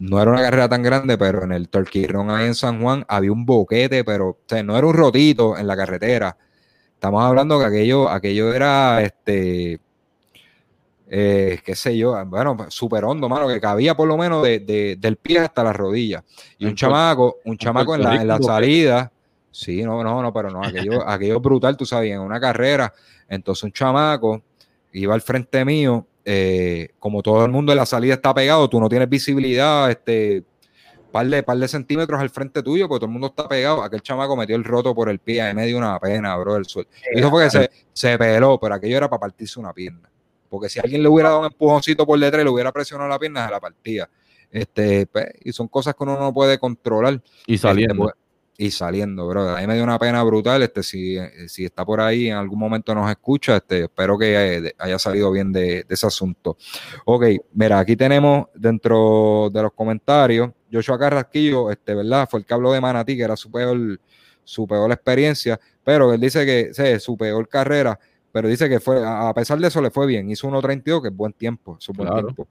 No era una carrera tan grande, pero en el Run ahí en San Juan había un boquete, pero o sea, no era un rotito en la carretera, Estamos hablando que aquello, aquello era este. Eh, qué sé yo, bueno, súper hondo, mano, que cabía por lo menos de, del pie hasta la rodilla. Y un chamaco, un chamaco en la, salida, sí, no, no, no, pero no, aquello, aquello brutal, tú sabes, en una carrera. Entonces un chamaco iba al frente mío, eh, como todo el mundo en la salida está pegado, tú no tienes visibilidad, este, par de, par de centímetros al frente tuyo, porque todo el mundo está pegado. Aquel chamaco metió el roto por el pie, ahí me dio una pena, bro, el suelo. Eso fue que se, se peló, pero aquello era para partirse una pierna. Porque si alguien le hubiera dado un empujoncito por detrás y le hubiera presionado la pierna, se la partía. Este, pues, y son cosas que uno no puede controlar. Y saliendo. Este, pues, y saliendo, bro. A mí me dio una pena brutal. Este, si, si está por ahí en algún momento nos escucha, este, espero que haya salido bien de, ese asunto. Ok, mira, aquí tenemos dentro de los comentarios, Joshua Carrasquillo, este, ¿verdad? Fue el que habló de Manatí, que era su peor, su peor experiencia, pero él dice que su peor carrera, pero dice que fue, a pesar de eso le fue bien, hizo 1.32, que es buen tiempo, es buen tiempo.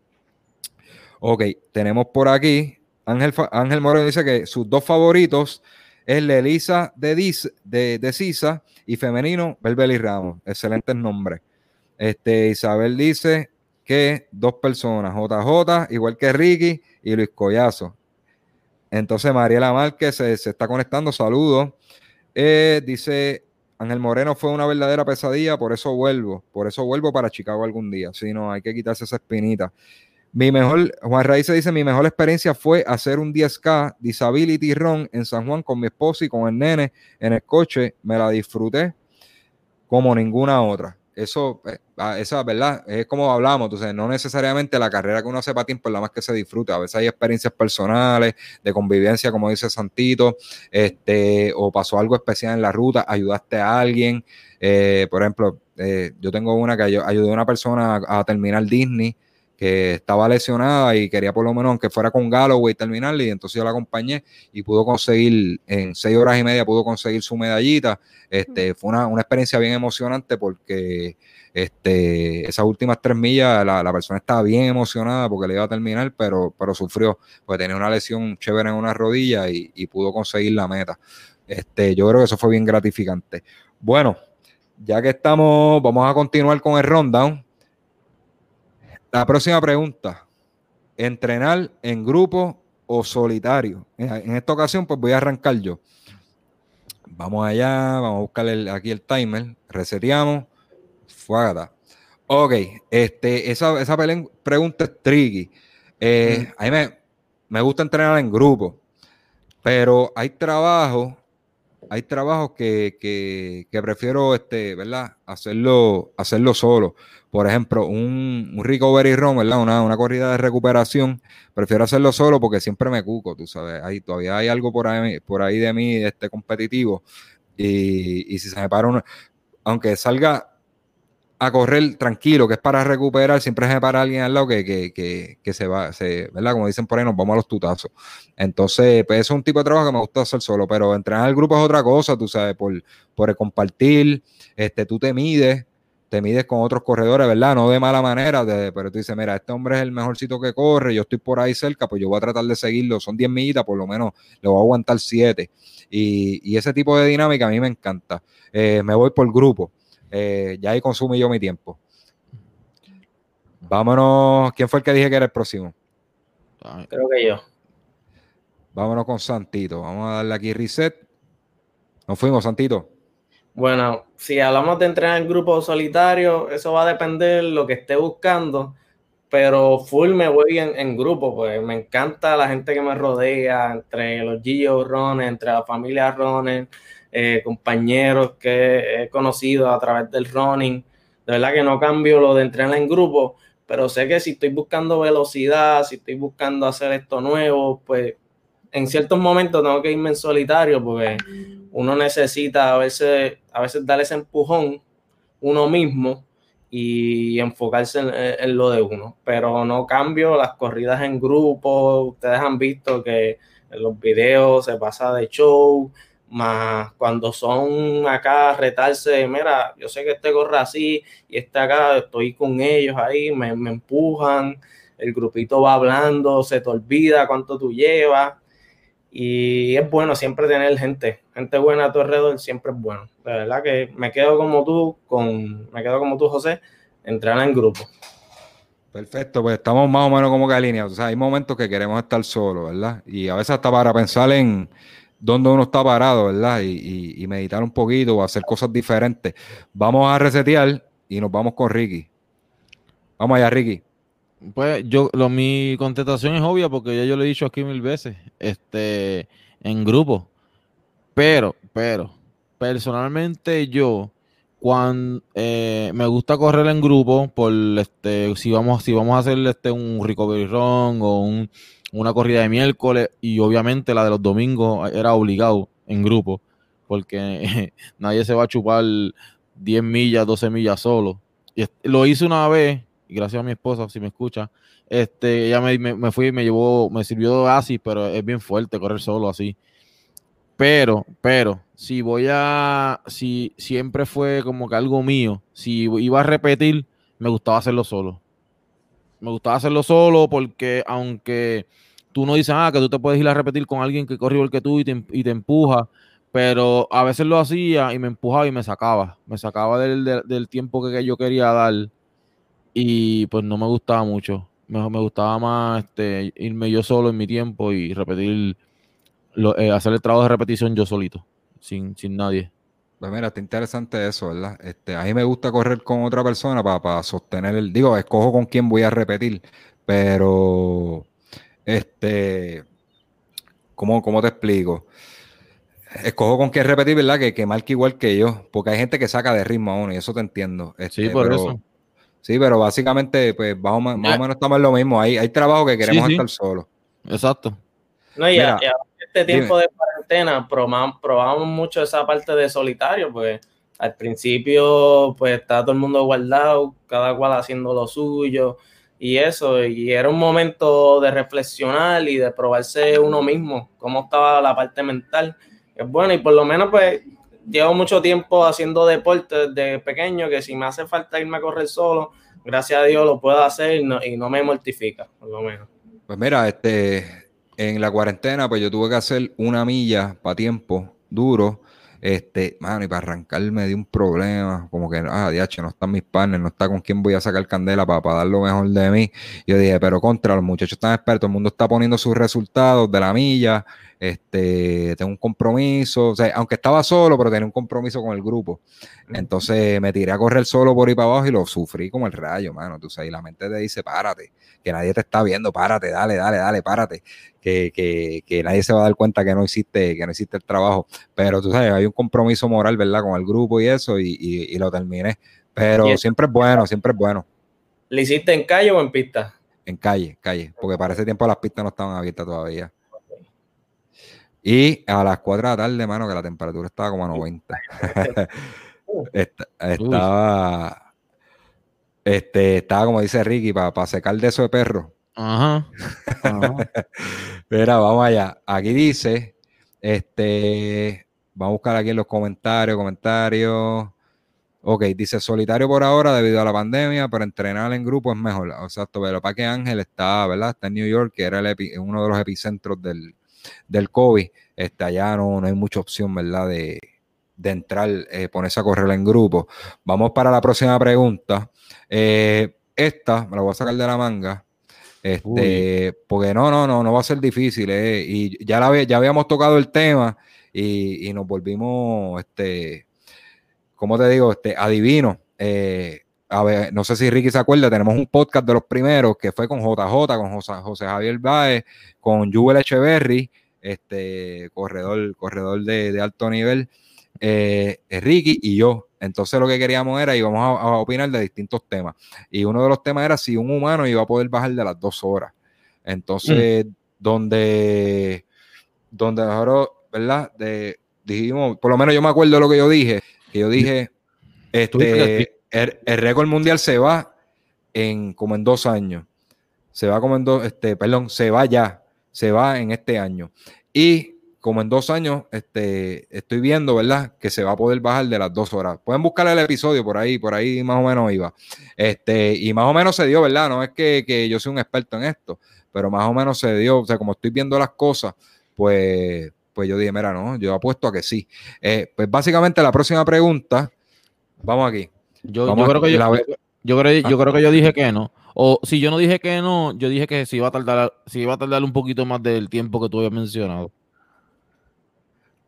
Ok, tenemos por aquí, Ángel, Ángel Moreno dice que sus dos favoritos es Lelisa de, de, de Sisa y femenino Belbeli Ramos. Excelentes nombres. Este, Isabel dice que dos personas, JJ, igual que Ricky y Luis Collazo. Entonces Mariela Márquez se, se está conectando, saludos. Eh, dice Ángel Moreno fue una verdadera pesadilla, por eso vuelvo, por eso vuelvo para Chicago algún día. Si no, hay que quitarse esa espinita. Mi mejor, Juan Raíz dice, mi mejor experiencia fue hacer un 10K Disability Run en San Juan con mi esposa y con el nene en el coche. Me la disfruté como ninguna otra. Eso, eh, esa, ¿verdad? Es como hablamos, entonces no necesariamente la carrera que uno hace patín, por la más que se disfruta. A veces hay experiencias personales, de convivencia, como dice Santito, este, o pasó algo especial en la ruta, ayudaste a alguien. Eh, por ejemplo, eh, yo tengo una que ayudé a una persona a terminar Disney que estaba lesionada y quería por lo menos que fuera con Galloway terminarle y entonces yo la acompañé y pudo conseguir, en seis horas y media pudo conseguir su medallita. Este, fue una, experiencia bien emocionante porque este, esas últimas tres millas la, persona estaba bien emocionada porque le iba a terminar, pero, pero sufrió, porque tenía una lesión chévere en una rodilla y, y pudo conseguir la meta. Este, yo creo que eso fue bien gratificante. Bueno, ya que estamos, vamos a continuar con el rundown. La próxima pregunta. ¿Entrenar en grupo o solitario? En esta ocasión, pues voy a arrancar yo. Vamos allá, vamos a buscar aquí el timer, reseteamos, fuagata. Ok, este, esa, esa pregunta es tricky. Eh, a mí me, me gusta entrenar en grupo, pero hay trabajo hay trabajos que, prefiero, este, ¿verdad? Hacerlo, hacerlo solo. Por ejemplo, un, un recovery run, ¿verdad? Una, una, corrida de recuperación, prefiero hacerlo solo porque siempre me cuco, tú sabes. Ahí, todavía hay algo por ahí, por ahí de mí, este competitivo. Y, y si se me para uno, aunque salga a correr tranquilo, que es para recuperar, siempre se para alguien al lado que, que, que, se va, se, ¿verdad? Como dicen por ahí, nos vamos a los tutazos. Entonces, pues es un tipo de trabajo que me gusta hacer solo, pero entrenar al grupo es otra cosa, tú sabes, por, por el compartir, este, tú te mides, te mides con otros corredores, ¿verdad? No de mala manera, pero tú dices, mira, este hombre es el mejorcito que corre, yo estoy por ahí cerca, pues yo voy a tratar de seguirlo, son 10 millitas, por lo menos le voy a aguantar 7. Y, ese tipo de dinámica a mí me encanta. Eh, me voy por grupo, eh, ya ahí consumí yo mi tiempo. Vámonos, ¿quién fue el que dije que era el próximo? Creo que yo. Vámonos con Santito, vamos a darle aquí reset. Nos fuimos, Santito. Bueno, si hablamos de entrenar en grupo solitario, eso va a depender de lo que esté buscando, pero full me voy en, grupo, pues me encanta la gente que me rodea, entre los Gio Rones, entre la familia Rones, eh, compañeros que he conocido a través del running. De verdad que no cambio lo de entrenar en grupo, pero sé que si estoy buscando velocidad, si estoy buscando hacer esto nuevo, pues en ciertos momentos tengo que irme en solitario porque uno necesita a veces, a veces dar ese empujón uno mismo y enfocarse en, lo de uno. Pero no cambio las corridas en grupo. Ustedes han visto que en los videos se pasa de show, más cuando son acá retarse, mira, yo sé que este corre así y este acá, estoy con ellos ahí, me, me empujan, el grupito va hablando, se te olvida cuánto tú llevas y es bueno siempre tener gente, gente buena a tu alrededor, siempre es bueno. De verdad que me quedo como tú, con, me quedo como tú, José, entrenar en grupo. Perfecto, pues estamos más o menos como que alineados. O sea, hay momentos que queremos estar solos, ¿verdad? Y a veces hasta para pensar en dónde uno está parado, ¿verdad? Y, y meditar un poquito o hacer cosas diferentes. Vamos a resetear y nos vamos con Ricky. Vamos allá, Ricky. Pues yo, lo, mi contestación es obvia porque ya yo lo he dicho aquí mil veces, este, en grupo. Pero, pero, personalmente yo, cuando eh, me gusta correr en grupo, por este, si vamos, si vamos a hacer este un recovery run o una corrida de miércoles, y obviamente la de los domingos era obligado en grupo, porque nadie se va a chupar 10 millas, 12 millas solo. Y lo hice una vez y gracias a mi esposa, si me escucha, este, ella me, me, fui y me llevó, me sirvió así, pero es bien fuerte correr solo así. Pero, pero, si voy a, si siempre fue como que algo mío, si iba a repetir, me gustaba hacerlo solo. Me gustaba hacerlo solo porque aunque tú no dices, ah, que tú te puedes ir a repetir con alguien que corre igual que tú y te, y te empuja, pero a veces lo hacía y me empujaba y me sacaba, me sacaba del, del tiempo que yo quería dar y pues no me gustaba mucho. Me, me gustaba más este, irme yo solo en mi tiempo y repetir, eh, hacer el trabajo de repetición yo solito, sin, sin nadie. Pues mira, está interesante eso, ¿verdad? Este, a mí me gusta correr con otra persona para, sostener el, digo, escojo con quién voy a repetir, pero, este, ¿cómo, cómo te explico? Escojo con quién repetir, ¿verdad? Que, que marque igual que yo, porque hay gente que saca de ritmo a uno y eso te entiendo. sí, este, por eso. Sí, pero básicamente, pues más o, menos estamos en lo mismo. Hay, hay trabajo que queremos estar solos. Exacto. No, y, este tiempo de cuarentena probamos, probamos, mucho esa parte de solitario, pues al principio, pues está todo el mundo guardado, cada cual haciendo lo suyo y eso, y era un momento de reflexionar y de probarse uno mismo, cómo estaba la parte mental. Es bueno, y por lo menos, pues llevo mucho tiempo haciendo deporte desde pequeño, que si me hace falta irme a correr solo, gracias a Dios lo puedo hacer y no, me mortifica, por lo menos. Pues mira, este, en la cuarentena, pues yo tuve que hacer una milla para tiempo duro. Este, mano, y para arrancarme de un problema, como que, ah, diacho, no están mis partners, no está con quién voy a sacar candela para, para dar lo mejor de mí. Yo dije, pero contra, los muchachos están expertos, el mundo está poniendo sus resultados de la milla, este, tengo un compromiso, o sea, aunque estaba solo, pero tenía un compromiso con el grupo. Entonces me tiré a correr solo por ahí para abajo y lo sufrí como el rayo, mano. Tú sabes, y la mente te dice, párate, que nadie te está viendo, párate, dale, dale, dale, párate, que, que, que nadie se va a dar cuenta que no hiciste, que no hiciste el trabajo. Pero tú sabes, hay un compromiso moral, ¿verdad? Con el grupo y eso, y, y, lo terminé. Pero siempre es bueno, siempre es bueno. ¿Le hiciste en calle o en pista? En calle, calle, porque para ese tiempo las pistas no estaban abiertas todavía. Y a las 4 de la tarde, mano, que la temperatura estaba como a 90. estaba, este, estaba como dice Ricky, para secar de eso de perro. Ajá. Mira, vamos allá. Aquí dice, este, vamos a buscar aquí en los comentarios, comentarios. Ok, dice solitario por ahora debido a la pandemia, pero entrenar en grupo es mejor. Exacto, pero para que Ángel está, ¿verdad? Está en New York, que era uno de los epicentros del, del COVID. Está allá no, no hay mucha opción, ¿verdad? De, de entrar, eh, ponerse a correr en grupo. Vamos para la próxima pregunta. Eh, esta me la voy a sacar de la manga. Este, porque no, no, no, no va a ser difícil. Eh, y ya, la, ya habíamos tocado el tema y, nos volvimos, este, ¿cómo te digo? Este, adivino. A ver, no sé si Ricky se acuerda, tenemos un podcast de los primeros que fue con JJ, con José, Javier Baez, con Jubel Echeverry, este corredor, corredor de alto nivel eh, Ricky y yo. Entonces lo que queríamos era, íbamos a, a, opinar de distintos temas. Y uno de los temas era si un humano iba a poder bajar de las dos horas. Entonces, mm. donde, donde nosotros, ¿verdad? De, dijimos, por lo menos yo me acuerdo de lo que yo dije, que yo dije, este, el, el récord mundial se va en como en dos años. Se va como en dos, este, perdón, se va ya, se va en este año. Y como en dos años, este, estoy viendo, ¿verdad? Que se va a poder bajar de las dos horas. Pueden buscar el episodio por ahí, por ahí más o menos iba. Este, y más o menos se dio, ¿verdad? No es que, yo soy un experto en esto, pero más o menos se dio. O sea, como estoy viendo las cosas, pues, pues yo dije, mira, no, yo apuesto a que sí. Eh, pues básicamente la próxima pregunta, vamos aquí. Yo, creo que yo, yo, creo, yo creo que yo dije que no. O si yo no dije que no, yo dije que si iba a tardar, si iba a tardar un poquito más del tiempo que tú habías mencionado.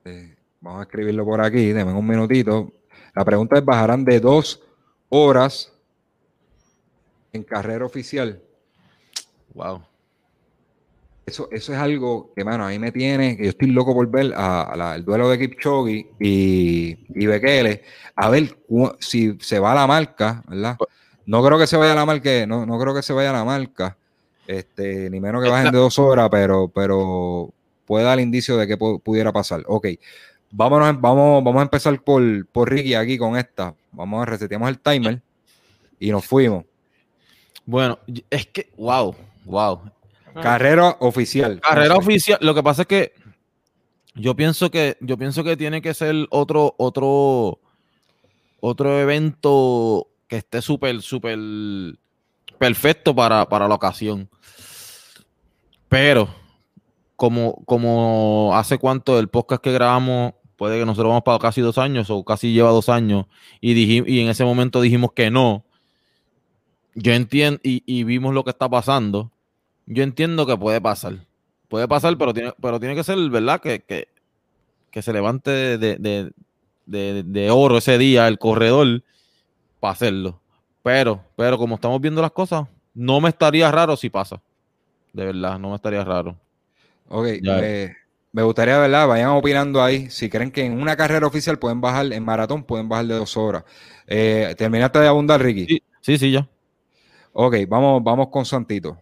Eh, vamos a escribirlo por aquí, denme un minutito. La pregunta es, ¿bajarán de dos horas en carrera oficial? Wow. Eso, eso es algo que, mano, ahí me tiene, que yo estoy loco por ver a, el duelo de Kipchoge y, y Bekele, a ver si se va a la marca, ¿verdad? No creo que se vaya a la marca, no, no creo que se vaya a la marca, este, ni menos que bajen de dos horas, pero, pero puede dar indicio de que pudiera pasar. Ok, vámonos, vamos, vamos a empezar por, por Ricky aquí con esta. Vamos a reseteamos el timer y nos fuimos. Bueno, es que, wow, wow. Carrera oficial. Carrera oficial. Lo que pasa es que yo pienso que, yo pienso que tiene que ser otro, otro, otro evento que esté súper, súper perfecto para, para la ocasión. Pero como, como hace cuánto el podcast que grabamos, puede que nosotros vamos para casi dos años o casi lleva dos años, y, y en ese momento dijimos que no. Yo entiendo, y, vimos lo que está pasando. Yo entiendo que puede pasar. Puede pasar, pero tiene, pero tiene que ser, ¿verdad? Que, que, se levante de, de, oro ese día el corredor para hacerlo. Pero, pero como estamos viendo las cosas, no me estaría raro si pasa. De verdad, no me estaría raro. Ok, me gustaría, ¿verdad? Vayan opinando ahí. Si creen que en una carrera oficial pueden bajar, en maratón pueden bajar de dos horas. Eh, ¿Terminaste de abundar, Ricky? Sí, sí, ya. Ok, vamos, vamos con Santito.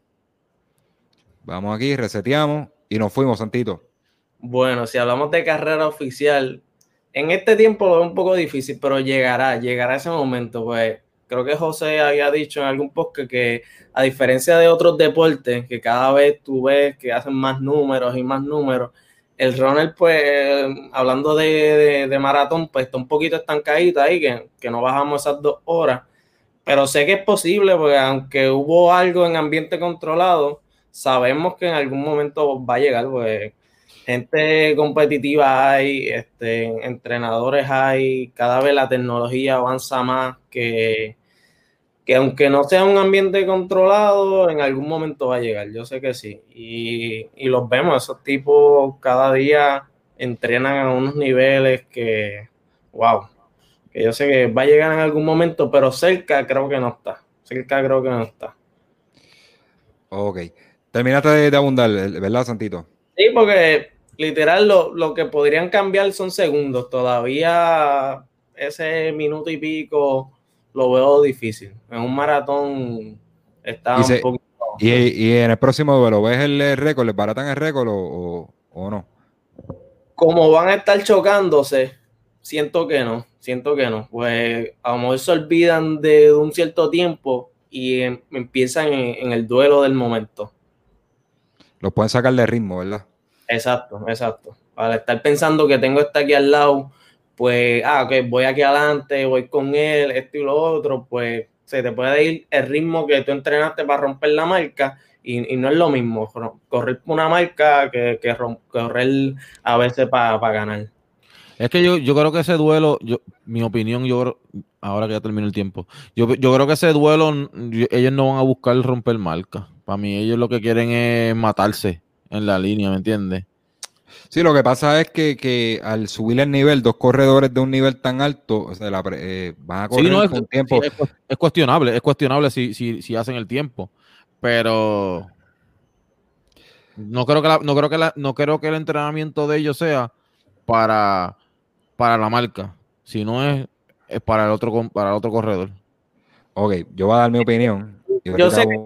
Vamos aquí, reseteamos y nos fuimos, Santito. Bueno, si hablamos de carrera oficial, en este tiempo lo veo un poco difícil, pero llegará, llegará ese momento, pues creo que José había dicho en algún podcast que a diferencia de otros deportes, que cada vez tú ves que hacen más números y más números, el runner, pues, hablando de, maratón, pues está un poquito estancadito ahí, que, que, no bajamos esas dos horas. Pero sé que es posible, porque aunque hubo algo en ambiente controlado, sabemos que en algún momento va a llegar, pues, gente competitiva hay, este, entrenadores hay, cada vez la tecnología avanza más que que aunque no sea un ambiente controlado, en algún momento va a llegar, yo sé que sí. Y, los vemos, esos tipos cada día entrenan a unos niveles que, wow, que yo sé que va a llegar en algún momento, pero cerca creo que no está. Cerca creo que no está. Ok. Terminaste de, abundar, ¿verdad, Santito? Sí, porque literal lo, lo que podrían cambiar son segundos. Todavía ese minuto y pico lo veo difícil. En un maratón está un poquito. Y, en el próximo duelo, ¿ves el récord? ¿Le baratan el récord o, no? Como van a estar chocándose, siento que no, siento que no. Pues a lo mejor se olvidan de un cierto tiempo y em, empiezan en, el duelo del momento. Lo pueden sacar de ritmo, ¿verdad? Exacto, exacto. Para estar pensando que tengo este aquí al lado, pues, ah, ok, voy aquí adelante, voy con él, esto y lo otro, pues se te puede ir el ritmo que tú entrenaste para romper la marca y, no es lo mismo correr una marca que, correr a veces para ganar. Es que yo, yo creo que ese duelo, yo, mi opinión, yo ahora que ya termino el tiempo, yo, yo creo que ese duelo, ellos no van a buscar romper marca. Para mí, ellos lo que quieren es matarse en la línea, ¿me entiendes? Sí, lo que pasa es que, al subir el nivel, dos corredores de un nivel tan alto, o sea, eh, van a correr con tiempo. es, cuestionable, es cuestionable si, si, si hacen el tiempo pero no creo que no creo que no creo que el entrenamiento de ellos sea para, para la marca, sino es, es para el otro para el otro corredor. Ok, yo voy a dar mi opinión. Yo sé que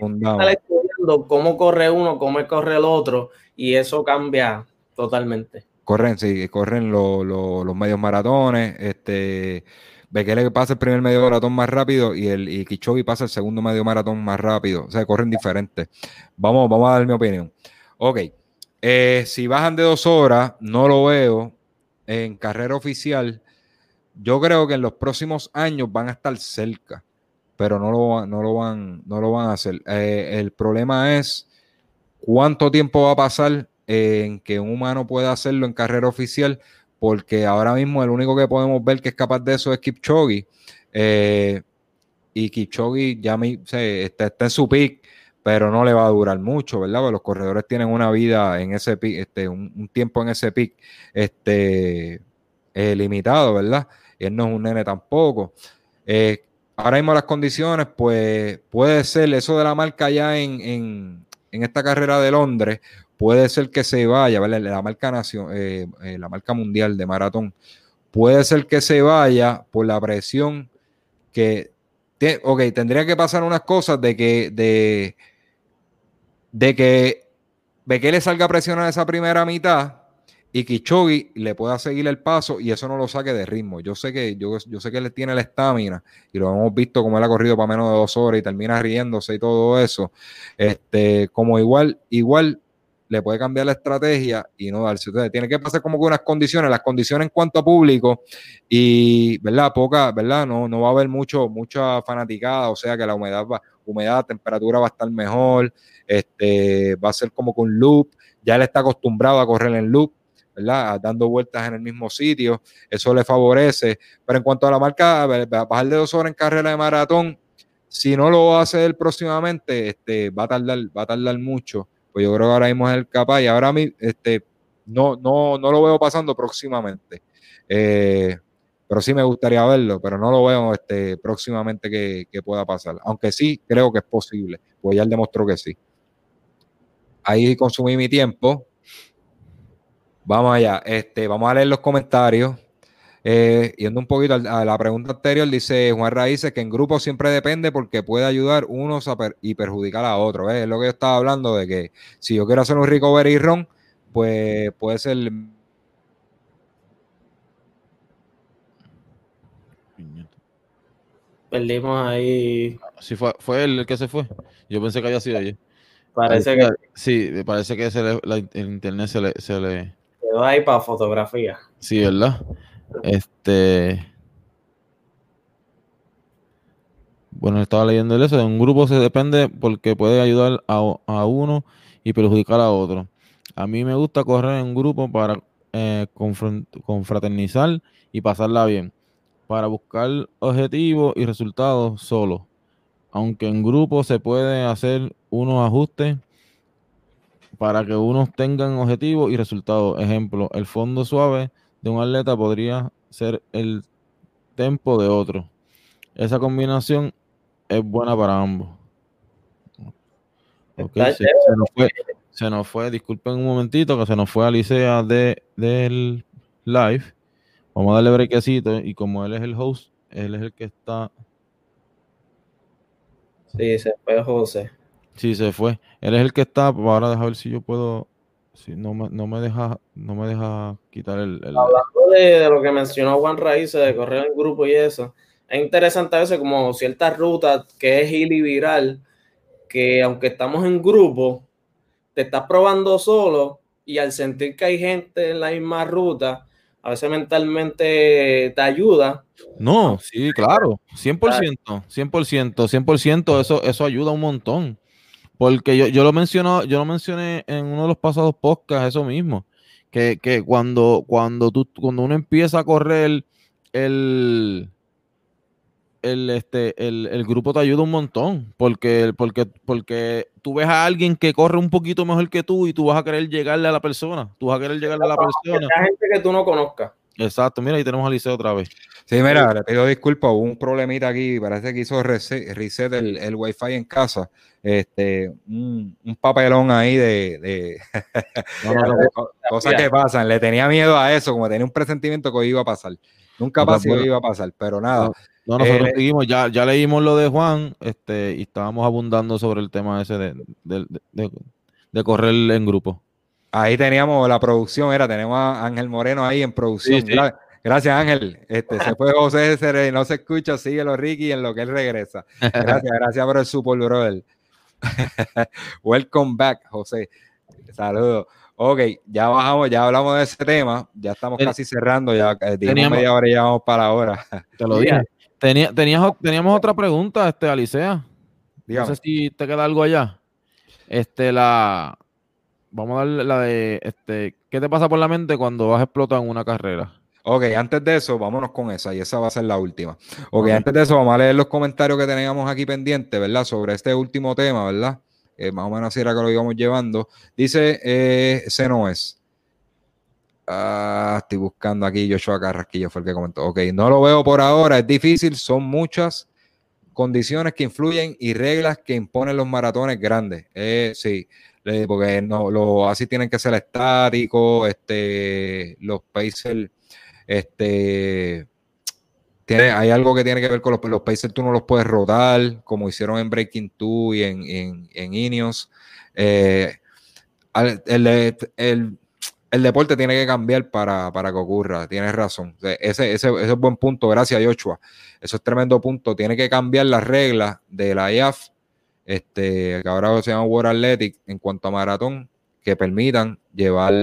cómo corre uno, cómo corre el otro, y eso cambia totalmente. Corren, sí, corren los medios maratones, este Bekele pasa el primer medio maratón más rápido y el y Kichogi pasa el segundo medio maratón más rápido. O sea, corren diferentes. Vamos, vamos a dar mi opinión. Ok. Eh, si bajan de dos horas, no lo veo en carrera oficial. Yo creo que en los próximos años van a estar cerca, pero no lo, no lo, van, no lo van a hacer. Eh, el problema es cuánto tiempo va a pasar en que un humano pueda hacerlo en carrera oficial porque ahora mismo el único que podemos ver que es capaz de eso es Kipchoge. Eh, y Kipchoge ya está, en su pick, pero no le va a durar mucho, ¿verdad? Porque los corredores tienen una vida en ese pick, este, un, tiempo en ese pick este, eh, limitado, ¿verdad? Él no es un nene tampoco. Ahora mismo las condiciones, pues puede ser eso de la marca ya en, en esta carrera de Londres, puede ser que se vaya, ¿vale? La marca nación, eh, eh, la marca mundial de maratón, puede ser que se vaya por la presión que, ok, tendría que pasar unas cosas de que, de, de que le salga a esa primera mitad y Kichogi le pueda seguir el paso y eso no lo saque de ritmo. Yo sé que, yo, yo sé que él tiene la estamina y lo hemos visto como él ha corrido para menos de dos horas y termina riéndose y todo eso. Este, como igual, igual le puede cambiar la estrategia y no darse. Entonces, tiene que pasar como que unas condiciones, las condiciones en cuanto a público y, ¿verdad? Poca, ¿verdad? No, no va a haber mucho, mucha fanaticada, o sea que la humedad va, humedad, temperatura va a estar mejor, este, va a ser como con loop, ya él está acostumbrado a correr en loop, Dando vueltas en el mismo sitio, eso le favorece. Pero en cuanto a la marca, bajar de dos horas en carrera de maratón, si no lo a hacer próximamente, este, va a tardar, va a tardar mucho pues yo creo que ahora mismo es el capaz y ahora este, no, no, no lo veo pasando próximamente. Eh, pero sí me gustaría verlo, pero no lo veo este, próximamente que, pueda pasar. Aunque sí creo que es posible, pues ya él demostró que sí. Ahí consumí mi tiempo. Vamos allá. Este, vamos a leer los comentarios. Eh, yendo un poquito a la pregunta anterior, dice Juan Raíces que en grupo siempre depende porque puede ayudar unos y perjudicar a otros. Es lo que yo estaba hablando de que si yo quiero hacer un recovery run, pues puede ser. Perdimos ahí. Sí, fue, fue él el que se fue. Yo pensé que había sido ayer. Parece que. Sí, parece que se el internet se le, se le. Quedó ahí para fotografía. Sí, ¿verdad? Este. Bueno, estaba leyendo eso. En un grupo se depende porque puede ayudar a, uno y perjudicar a otro. A mí me gusta correr en grupo para eh, confraternizar y pasarla bien. Para buscar objetivos y resultados solo. Aunque en grupo se puede hacer unos ajustes para que unos tengan objetivos y resultados. Ejemplo, el fondo suave de un atleta podría ser el tempo de otro. Esa combinación es buena para ambos. se, nos fue, disculpen un momentito, que se nos fue Alicia de, del live. Vamos a darle brequecito y como él es el host, él es el que está. Sí, se fue José. Sí, se fue. Él es el que está. Ahora deja ver si yo puedo Sí, no me, no me deja, no me deja quitar el. el- Hablando de, de lo que mencionó Juan Raíces, de correr en grupo y eso, es interesante a veces como ciertas rutas que es hili viral, que aunque estamos en grupo, te estás probando solo y al sentir que hay gente en la misma ruta, a veces mentalmente te ayuda. No, sí, claro, 100%, 100%, 100%, eso, eso ayuda un montón. Porque yo, yo lo menciono, yo lo mencioné en uno de los pasados podcasts, eso mismo, que, que cuando, cuando tú, cuando uno empieza a correr, el, el, este, el, el grupo te ayuda un montón, porque, porque, porque tú ves a alguien que corre un poquito mejor que tú y tú vas a querer llegarle a la persona, tú vas a querer llegarle a la persona. Hay gente que tú no conozcas. Exacto, mira, ahí tenemos a Liceo otra vez. Sí, mira, le pido disculpas, hubo un problemita aquí, parece que hizo reset, reset el, el wifi en casa, este, un, un papelón ahí de, de No, no, no, co- cosas que pasan, le tenía miedo a eso, como tenía un presentimiento que hoy iba a pasar, nunca pasó bueno. iba a pasar, pero nada, No, nosotros Eh, seguimos, ya, ya leímos lo de Juan, este, y estábamos abundando sobre el tema ese de correr en grupo. Ahí teníamos la producción, era, tenemos a Ángel Moreno ahí en producción, Sí, sí. Gra- gracias Ángel, este, se fue José, se- no se escucha, síguelo Ricky en lo que él regresa, gracias, gracias por el support, brother. Welcome back, José. Saludos. Ok, ya bajamos, ya hablamos de ese tema, ya estamos Ten- casi cerrando, ya eh, Teníamos- media hora y ya vamos para la hora. Te lo dije. Tenía, tenías, teníamos otra pregunta, este, Alicea. No sé si te queda algo allá. Este, la. Vamos a darle la de. Este, ¿Qué te pasa por la mente cuando vas a explotar en una carrera? Ok, antes de eso, vámonos con esa y esa va a ser la última. Ok, antes de eso, vamos a leer los comentarios que teníamos aquí pendientes, ¿verdad? Sobre este último tema, ¿verdad? Eh, más o menos así era que lo íbamos llevando. Dice, eh, ese no es. Ah, estoy buscando aquí Joshua Carrasquillo fue el que comentó. Ok, no lo veo por ahora, es difícil, son muchas condiciones que influyen y reglas que imponen los maratones grandes. Eh, sí, porque no, lo, así tienen que ser estáticos, este, los Pacers, este, tiene, hay algo que tiene que ver con los, los Pacers, tú no los puedes rodar, como hicieron en Breaking 2 y en, en, Ineos. Eh, el, deporte tiene que cambiar para, para que ocurra, tienes razón. Ese, ese, ese es buen punto, gracias Joshua. Eso es tremendo punto. Tiene que cambiar las reglas de la IAF, este, que ahora se llama World Athletic, en cuanto a maratón, que permitan llevar,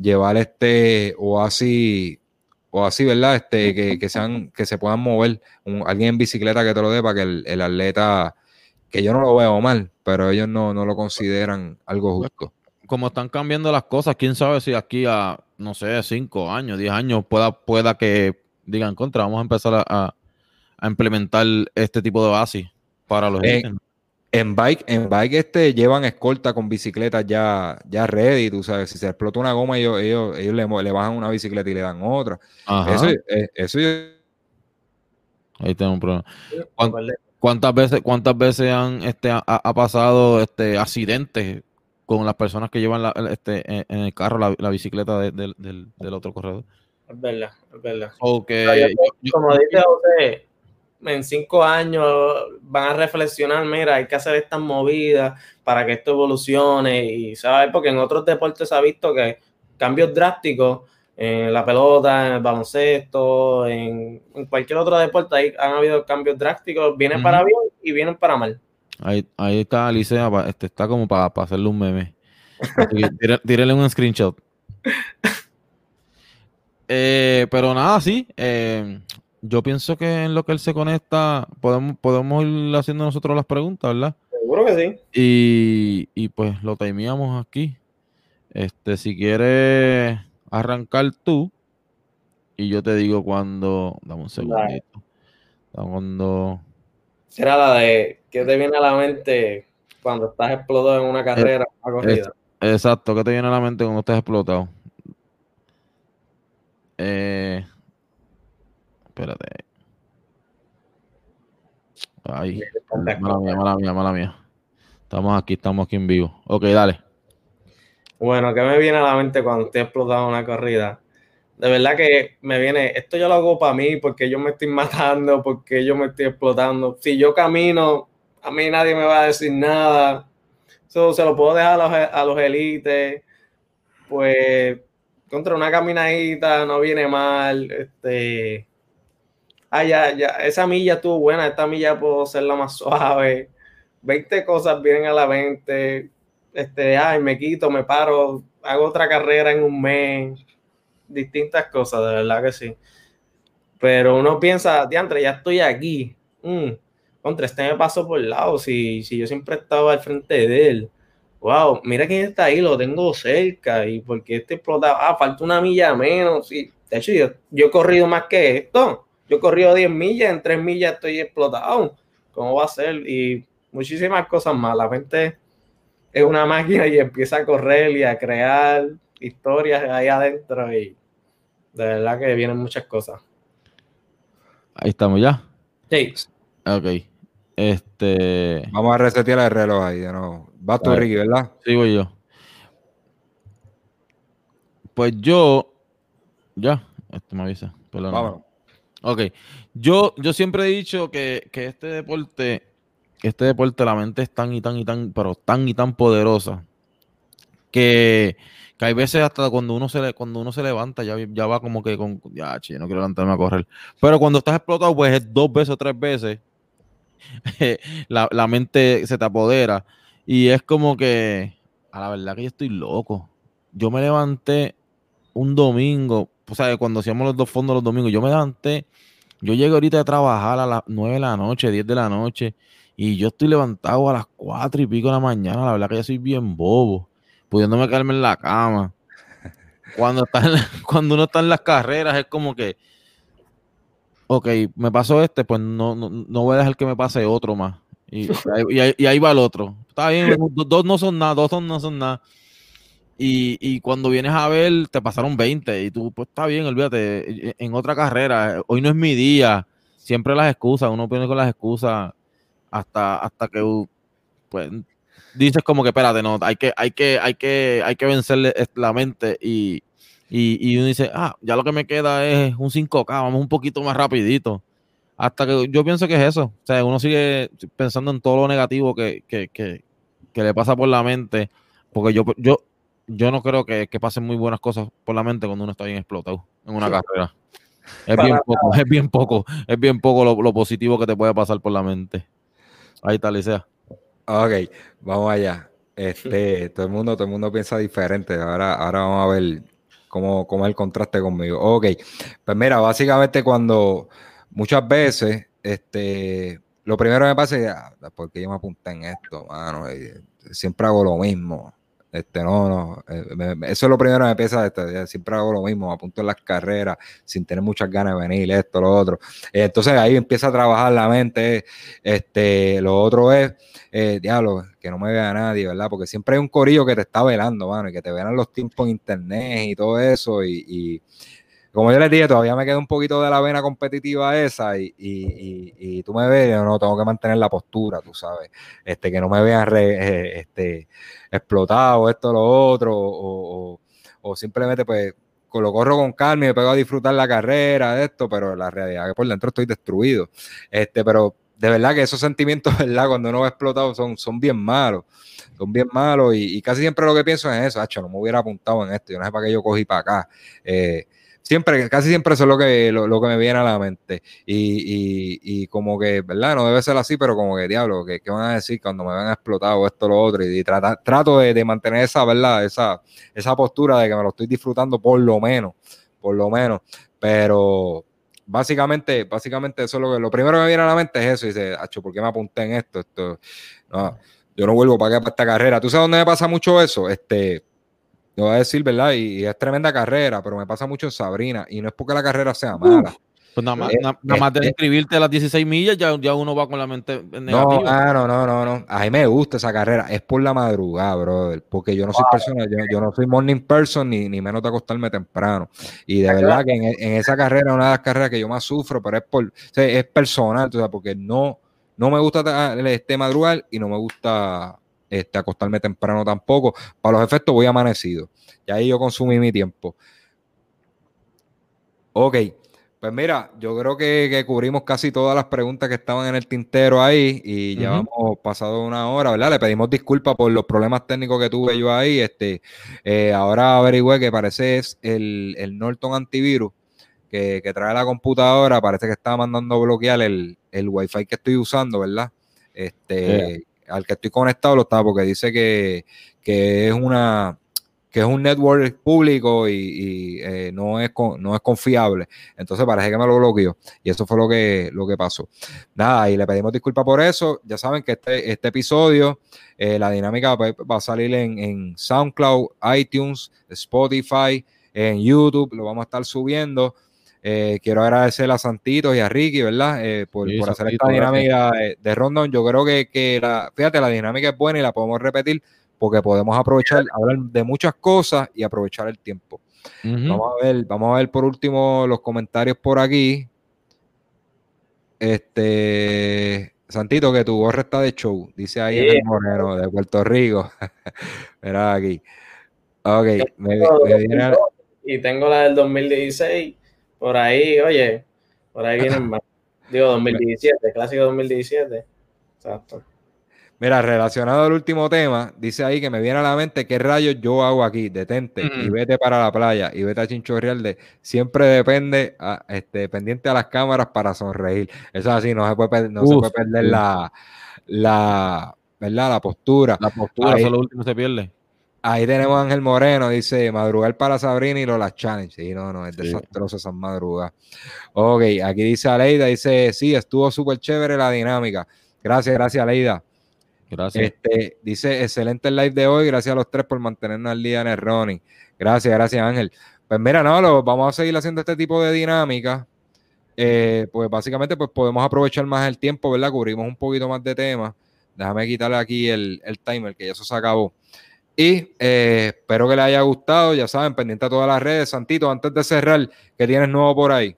llevar este, o así, o así, ¿verdad? Este, que, que sean, que se puedan mover. Un- alguien en bicicleta que te lo dé para que el, el atleta, que yo no lo veo mal, pero ellos no, no lo consideran algo justo. Como están cambiando las cosas, quién sabe si aquí a, no sé, 5 años, 10 años, pueda, pueda que digan contra, vamos a empezar a, a- a implementar este tipo de bases para los Eh, ítems. En bike, en bike este llevan escolta con bicicletas ya, ya ready, tú sabes, si se explota una goma, ellos, ellos, ellos le, bajan una bicicleta y le dan otra. Ajá, Eso, eh, eso yo- ahí tenemos un problema. Me ¿Cuán- acordé. ¿Cuántas veces, cuántas veces han este, ha, ha pasado este accidentes con las personas que llevan la- este, en, en el carro la, la bicicleta de- del- del, del otro corredor? Es verdad, es verdad. O que Pero yo- yo- yo- Como dice José, en cinco años van a reflexionar, mira, hay que hacer estas movidas para que esto evolucione y sabes, porque en otros deportes se ha visto que cambios drásticos en la pelota, en el baloncesto, en, en cualquier otro deporte ahí han habido cambios drásticos, vienen para bien y vienen para mal. ahí, ahí está Alicia, este, está como para hacerle un meme. Tírele un screenshot. Eh, pero nada, sí. eh, yo pienso que en lo que él se conecta, podemos, podemos ir haciendo nosotros las preguntas, ¿verdad? Seguro que sí. Y, y pues lo timeamos aquí. Este, si quieres arrancar tú, y yo te digo cuando. Dame un segundito. Cuando. Será la de que te viene a la mente cuando estás explotado en una carrera, una corrida. Exacto, ¿qué te viene a la mente cuando estás explotado? Eh, espérate. Ay, mala mía, mala mía, mala mía. Estamos aquí, estamos aquí en vivo. Ok, dale. Bueno, ¿qué me viene a la mente cuando estoy explotado en una corrida? De verdad que me viene, esto yo lo hago para mí, porque yo me estoy matando, porque yo me estoy explotando. Si yo camino, a mí nadie me va a decir nada. So, se lo puedo dejar a los, a los élites. Pues contra una caminadita no viene mal. Este. Ah, ya, ya, esa milla estuvo buena, esta milla puedo hacerla más suave. 20 cosas vienen a la mente. Este, ay, me quito, me paro, hago otra carrera en un mes. Distintas cosas, de verdad que sí. Pero uno piensa, diantre, ya estoy aquí. Mm, contra este me paso por el lado. Si, si yo siempre estaba al frente de él. Wow, mira quién está ahí, lo tengo cerca. ¿Y porque este explotado? Ah, falta una milla menos. Sí. De hecho, yo, yo he corrido más que esto. Yo he corrido 10 millas, en 3 millas estoy explotado. ¿Cómo va a ser? Y muchísimas cosas más. La gente es una máquina y empieza a correr y a crear historias ahí adentro y de verdad que vienen muchas cosas. Ahí estamos ya. Sí. Ok. Este. Vamos a resetear el reloj ahí de nuevo. Va tú, Ricky, ¿verdad? Sigo yo. Pues yo. Ya. Esto me avisa. Perdón. Vámonos. Ok. Yo, yo siempre he dicho que, que este deporte este deporte la mente es tan y tan y tan, pero tan y tan poderosa que, que hay veces hasta cuando uno se cuando uno se levanta ya, ya va como que con, ya, che, no quiero levantarme a correr. Pero cuando estás explotado, pues es dos veces o tres veces, la, la mente se te apodera y es como que, a la verdad que yo estoy loco. Yo me levanté un domingo, o sea, cuando hacíamos los dos fondos los domingos, yo me levanté, yo llegué ahorita a trabajar a las nueve de la noche, 10 de la noche, y yo estoy levantado a las cuatro y pico de la mañana. La verdad que yo soy bien bobo, pudiéndome caerme en la cama. Cuando, está cuando uno está en las carreras, es como que, ok, me pasó este, pues no, no, no voy a dejar que me pase otro más. Y ahí va el otro. Está bien, dos no son nada, dos no son nada. Y, cuando vienes a ver, te pasaron 20 y tú, pues está bien, olvídate, en otra carrera, hoy no es mi día, siempre las excusas, uno viene con las excusas hasta, hasta que pues dices como que espérate, no, hay que, hay que, hay que, hay que vencerle la mente y, y, y uno dice, ah, ya lo que me queda es un 5K, vamos un poquito más rapidito. Hasta que yo pienso que es eso. O sea, uno sigue pensando en todo lo negativo que, que, que, que le pasa por la mente. Porque yo, yo, yo no creo que, que, pasen muy buenas cosas por la mente cuando uno está bien explotado en una sí. carrera. Es bien, poco, es bien poco, es bien poco lo, lo positivo que te puede pasar por la mente. Ahí está, Licea. Ok, vamos allá. Este, todo el mundo, todo el mundo piensa diferente. Ahora, ahora vamos a ver cómo, cómo es el contraste conmigo. Ok, pues mira, básicamente cuando muchas veces, este, lo primero que me pasa es, ah, porque yo me apunté en esto, mano, siempre hago lo mismo. Este, no, no, eh, me, eso es lo primero que me pesa, este, siempre hago lo mismo, apunto en las carreras sin tener muchas ganas de venir, esto, lo otro. Eh, entonces ahí empieza a trabajar la mente, este, lo otro es, eh, diablo, que no me vea nadie, ¿verdad? Porque siempre hay un corillo que te está velando, mano, y que te vean los tiempos en internet y todo eso, y como yo les dije, todavía me queda un poquito de la vena competitiva esa y, y, y, tú me ves, yo no tengo que mantener la postura, tú sabes, este, que no me vean re, eh, este, explotado, esto, lo otro, o, o, o, simplemente pues lo corro con calma y me pego a disfrutar la carrera esto, pero la realidad es que por dentro estoy destruido. Este, pero de verdad que esos sentimientos, ¿verdad? Cuando uno va explotado son, son bien malos, son bien malos y, y casi siempre lo que pienso es eso, hacho, no me hubiera apuntado en esto, yo no sé para qué yo cogí para acá. Eh, siempre, casi siempre eso es lo que, lo, lo que me viene a la mente. Y, y, y, como que, ¿verdad? No debe ser así, pero como que, diablo, ¿qué, qué van a decir cuando me ven explotado esto, lo otro? Y, y trato de, de, mantener esa, ¿verdad? Esa, esa postura de que me lo estoy disfrutando por lo menos, por lo menos. Pero básicamente, básicamente eso es lo que, lo primero que me viene a la mente es eso. Y dice, Acho, ¿por qué me apunté en esto? esto no, yo no vuelvo para acá para esta carrera. ¿Tú sabes dónde me pasa mucho eso? Este te voy a decir, ¿verdad? Y, y, es tremenda carrera, pero me pasa mucho en Sabrina. Y no es porque la carrera sea mala. Pues nada más, eh, nada, nada más de inscribirte a las 16 millas, ya, ya uno va con la mente negativa. No, ah, no, no, no, no. A mí me gusta esa carrera. Es por la madrugada, brother. Porque yo no soy persona, yo, yo, no soy morning person, ni, ni menos de acostarme temprano. Y de verdad que en, en, esa carrera, una de las carreras que yo más sufro, pero es por, o sea, es personal, o sea, porque no, no me gusta este madrugar y no me gusta este, acostarme temprano tampoco. Para los efectos voy amanecido. Y ahí yo consumí mi tiempo. Ok, Pues mira, yo creo que, cubrimos casi todas las preguntas que estaban en el tintero ahí y ya hemos pasado una hora, ¿verdad? Le pedimos disculpas por los problemas técnicos que tuve yo ahí. Este, eh, ahora averigüé que parece es el, el Norton antivirus que, trae la computadora, parece que está mandando a bloquear el, el Wi-Fi que estoy usando, ¿verdad? Este, al que estoy conectado lo está porque dice que, que es una que es un network público y, eh, no, es no es confiable. Entonces parece que me lo bloqueó. Y eso fue lo que, lo que pasó. Nada, y le pedimos disculpas por eso. Ya saben que este, este episodio, eh, la dinámica va a salir en, SoundCloud, iTunes, Spotify, en YouTube. Lo vamos a estar subiendo. Eh, quiero agradecer a Santito y a Ricky, ¿verdad? por, hacer esta dinámica de, de Rondon. Yo creo que, que la, fíjate, la dinámica es buena y la podemos repetir porque podemos aprovechar, hablar de muchas cosas y aprovechar el tiempo. Vamos a ver, vamos a ver por último los comentarios por aquí. Este, Santito, que tu gorra está de show, dice ahí en el Moreno de Puerto Rico. Verá aquí. Ok, me, y tengo la del 2016 por ahí, oye, por ahí vienen más. Digo 2017, clásico 2017. Exacto. Mira, relacionado al último tema, dice ahí que me viene a la mente qué rayos yo hago aquí, detente y vete para la playa y vete a chinchorreal de siempre depende, este, pendiente a las cámaras para sonreír. Eso es así, no se puede, no se puede perder la, la, ¿verdad? La postura. La postura, eso lo último se pierde. Ahí tenemos a Ángel Moreno, dice madrugar para Sabrina y Lola Challenge. Sí, no, no, es desastroso esa madruga. Ok, aquí dice Aleida, dice, sí, estuvo súper chévere la dinámica. Gracias, gracias Aleida. Gracias. Este, dice, excelente el live de hoy, gracias a los tres por mantenernos al día en el running. Gracias, gracias Ángel. Pues mira, no, lo, vamos a seguir haciendo este tipo de dinámica. Eh, pues básicamente pues podemos aprovechar más el tiempo, ¿verdad? Cubrimos un poquito más de temas. Déjame quitarle aquí el, timer, que ya eso se acabó. Y eh, espero que les haya gustado. Ya saben, pendiente a todas las redes. Santito, antes de cerrar, ¿qué tienes nuevo por ahí?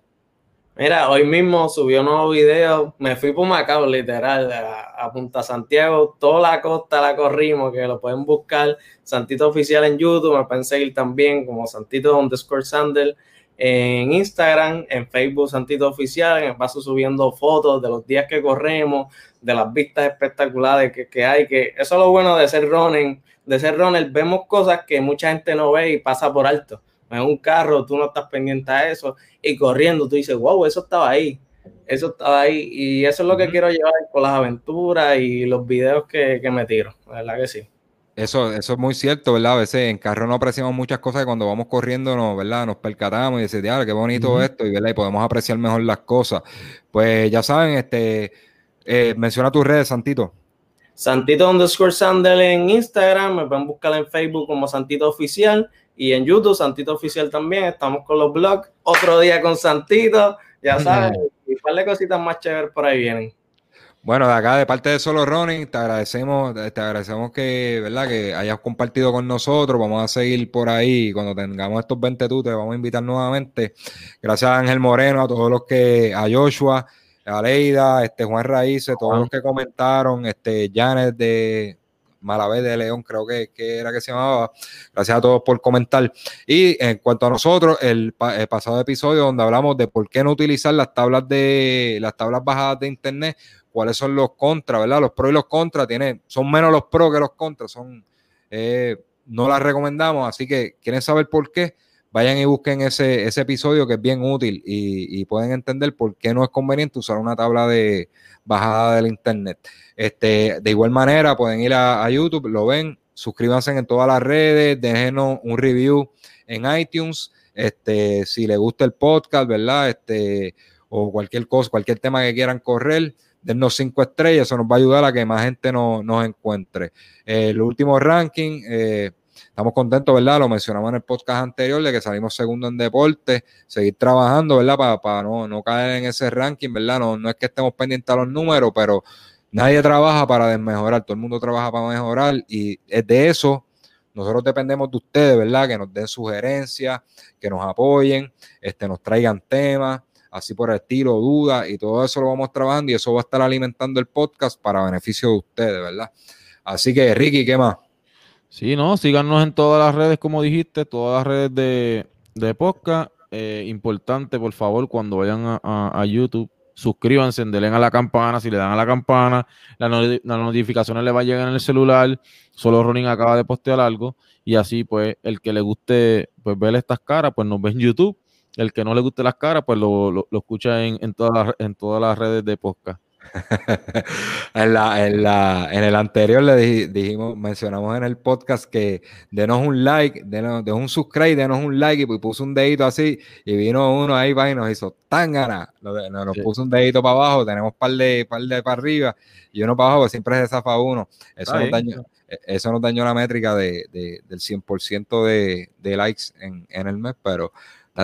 Mira, hoy mismo subió un nuevo video. Me fui por Macao, literal, a, Punta Santiago. Toda la costa la corrimos, que lo pueden buscar. Santito Oficial en YouTube. Me pueden seguir también como Santito underscore Sandel en Instagram, en Facebook Santito Oficial. Me paso subiendo fotos de los días que corremos, de las vistas espectaculares que, que hay. Que eso es lo bueno de ser running. De ser runner, vemos cosas que mucha gente no ve y pasa por alto en un carro, tú no estás pendiente a eso, y corriendo tú dices, wow, eso estaba ahí, eso estaba ahí, y eso es lo que quiero llevar con las aventuras y los videos que, me tiro, ¿verdad que sí? Eso, eso es muy cierto, ¿verdad? A veces en carro no apreciamos muchas cosas y cuando vamos corriendo, no, ¿verdad? Nos percatamos y decimos, qué bonito esto, y, ¿verdad? y podemos apreciar mejor las cosas. Pues ya saben, este, eh, menciona tus redes, Santito. Santito underscore Sandel en Instagram, me pueden buscar en Facebook como Santito Oficial y en YouTube, Santito Oficial también. Estamos con los blogs. Otro día con Santito, ya sabes. Y un par de cositas más chéveres por ahí vienen. Bueno, de acá, de parte de Solo Running, te agradecemos, te agradecemos que, ¿verdad? que hayas compartido con nosotros. Vamos a seguir por ahí. Cuando tengamos estos 20 tú, te vamos a invitar nuevamente. Gracias a Ángel Moreno, a todos los que, a Joshua, a Leida, este Juan Raíces, todos los que comentaron, este Janet de Malavé de León, creo que, era que se llamaba. Gracias a todos por comentar. Y en cuanto a nosotros, el, pasado episodio donde hablamos de por qué no utilizar las tablas de las tablas bajadas de internet, cuáles son los contras, ¿verdad? Los pros y los contras, tiene, son menos los pros que los contras, son eh, no las recomendamos, así que quieren saber por qué vayan y busquen ese, ese episodio que es bien útil y, pueden entender por qué no es conveniente usar una tabla de bajada del internet. Este, de igual manera, pueden ir a, YouTube, lo ven, suscríbanse en todas las redes, déjenos un review en iTunes. Este, si les gusta el podcast, ¿verdad? Este, o cualquier cosa, cualquier tema que quieran correr, dennos cinco estrellas, eso nos va a ayudar a que más gente nos, encuentre. el último ranking, eh, Estamos contentos, ¿verdad? Lo mencionamos en el podcast anterior de que salimos segundo en deporte, seguir trabajando, ¿verdad? Para, no, caer en ese ranking, ¿verdad? No, no es que estemos pendientes a los números, pero nadie trabaja para desmejorar, todo el mundo trabaja para mejorar y es de eso. Nosotros dependemos de ustedes, ¿verdad? Que nos den sugerencias, que nos apoyen, este, nos traigan temas, así por el estilo, dudas y todo eso lo vamos trabajando y eso va a estar alimentando el podcast para beneficio de ustedes, ¿verdad? Así que, Ricky, ¿qué más? Sí, no, síganos en todas las redes, como dijiste, todas las redes de, de podcast. eh, importante, por favor, cuando vayan a, YouTube, suscríbanse, denle a la campana, si le dan a la campana, las notificaciones le va a llegar en el celular, solo Ronin acaba de postear algo, y así pues el que le guste pues ver estas caras, pues nos ve en YouTube, el que no le guste las caras, pues lo, escucha en, en, todas las, en todas las redes de podcast. en, la, en, la, en el anterior le dijimos, mencionamos en el podcast que denos un like, denos, un subscribe, denos un like y puso un dedito así y vino uno ahí y nos hizo tan ganas, nos, puso un dedito para abajo, tenemos par de, par de para arriba y uno para abajo, siempre se zafa uno. Eso, nos dañó, e, eso nos dañó la métrica de, del 100% de, de likes en, en el mes, pero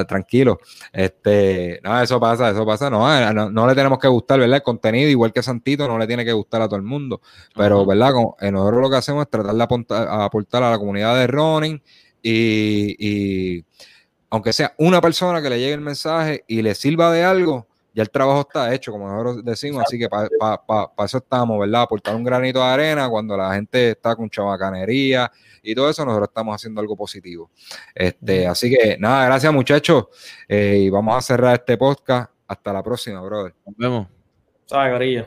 tranquilo. Este, no, eso pasa, eso pasa. Eh, no, no, le tenemos que gustar, ¿verdad? El contenido, igual que Santito, no le tiene que gustar a todo el mundo. Pero, ¿verdad? en nosotros lo que hacemos es tratar de aportar, a, la comunidad de running y, aunque sea una persona que le llegue el mensaje y le sirva de algo, ya el trabajo está hecho, como nosotros decimos, así que para eso estamos, ¿verdad? Aportar un granito de arena cuando la gente está con chavacanería y todo eso, nosotros estamos haciendo algo positivo. Este, así que nada, gracias muchachos eh, y vamos a cerrar este podcast. Hasta la próxima, brother. Nos vemos. Sabe,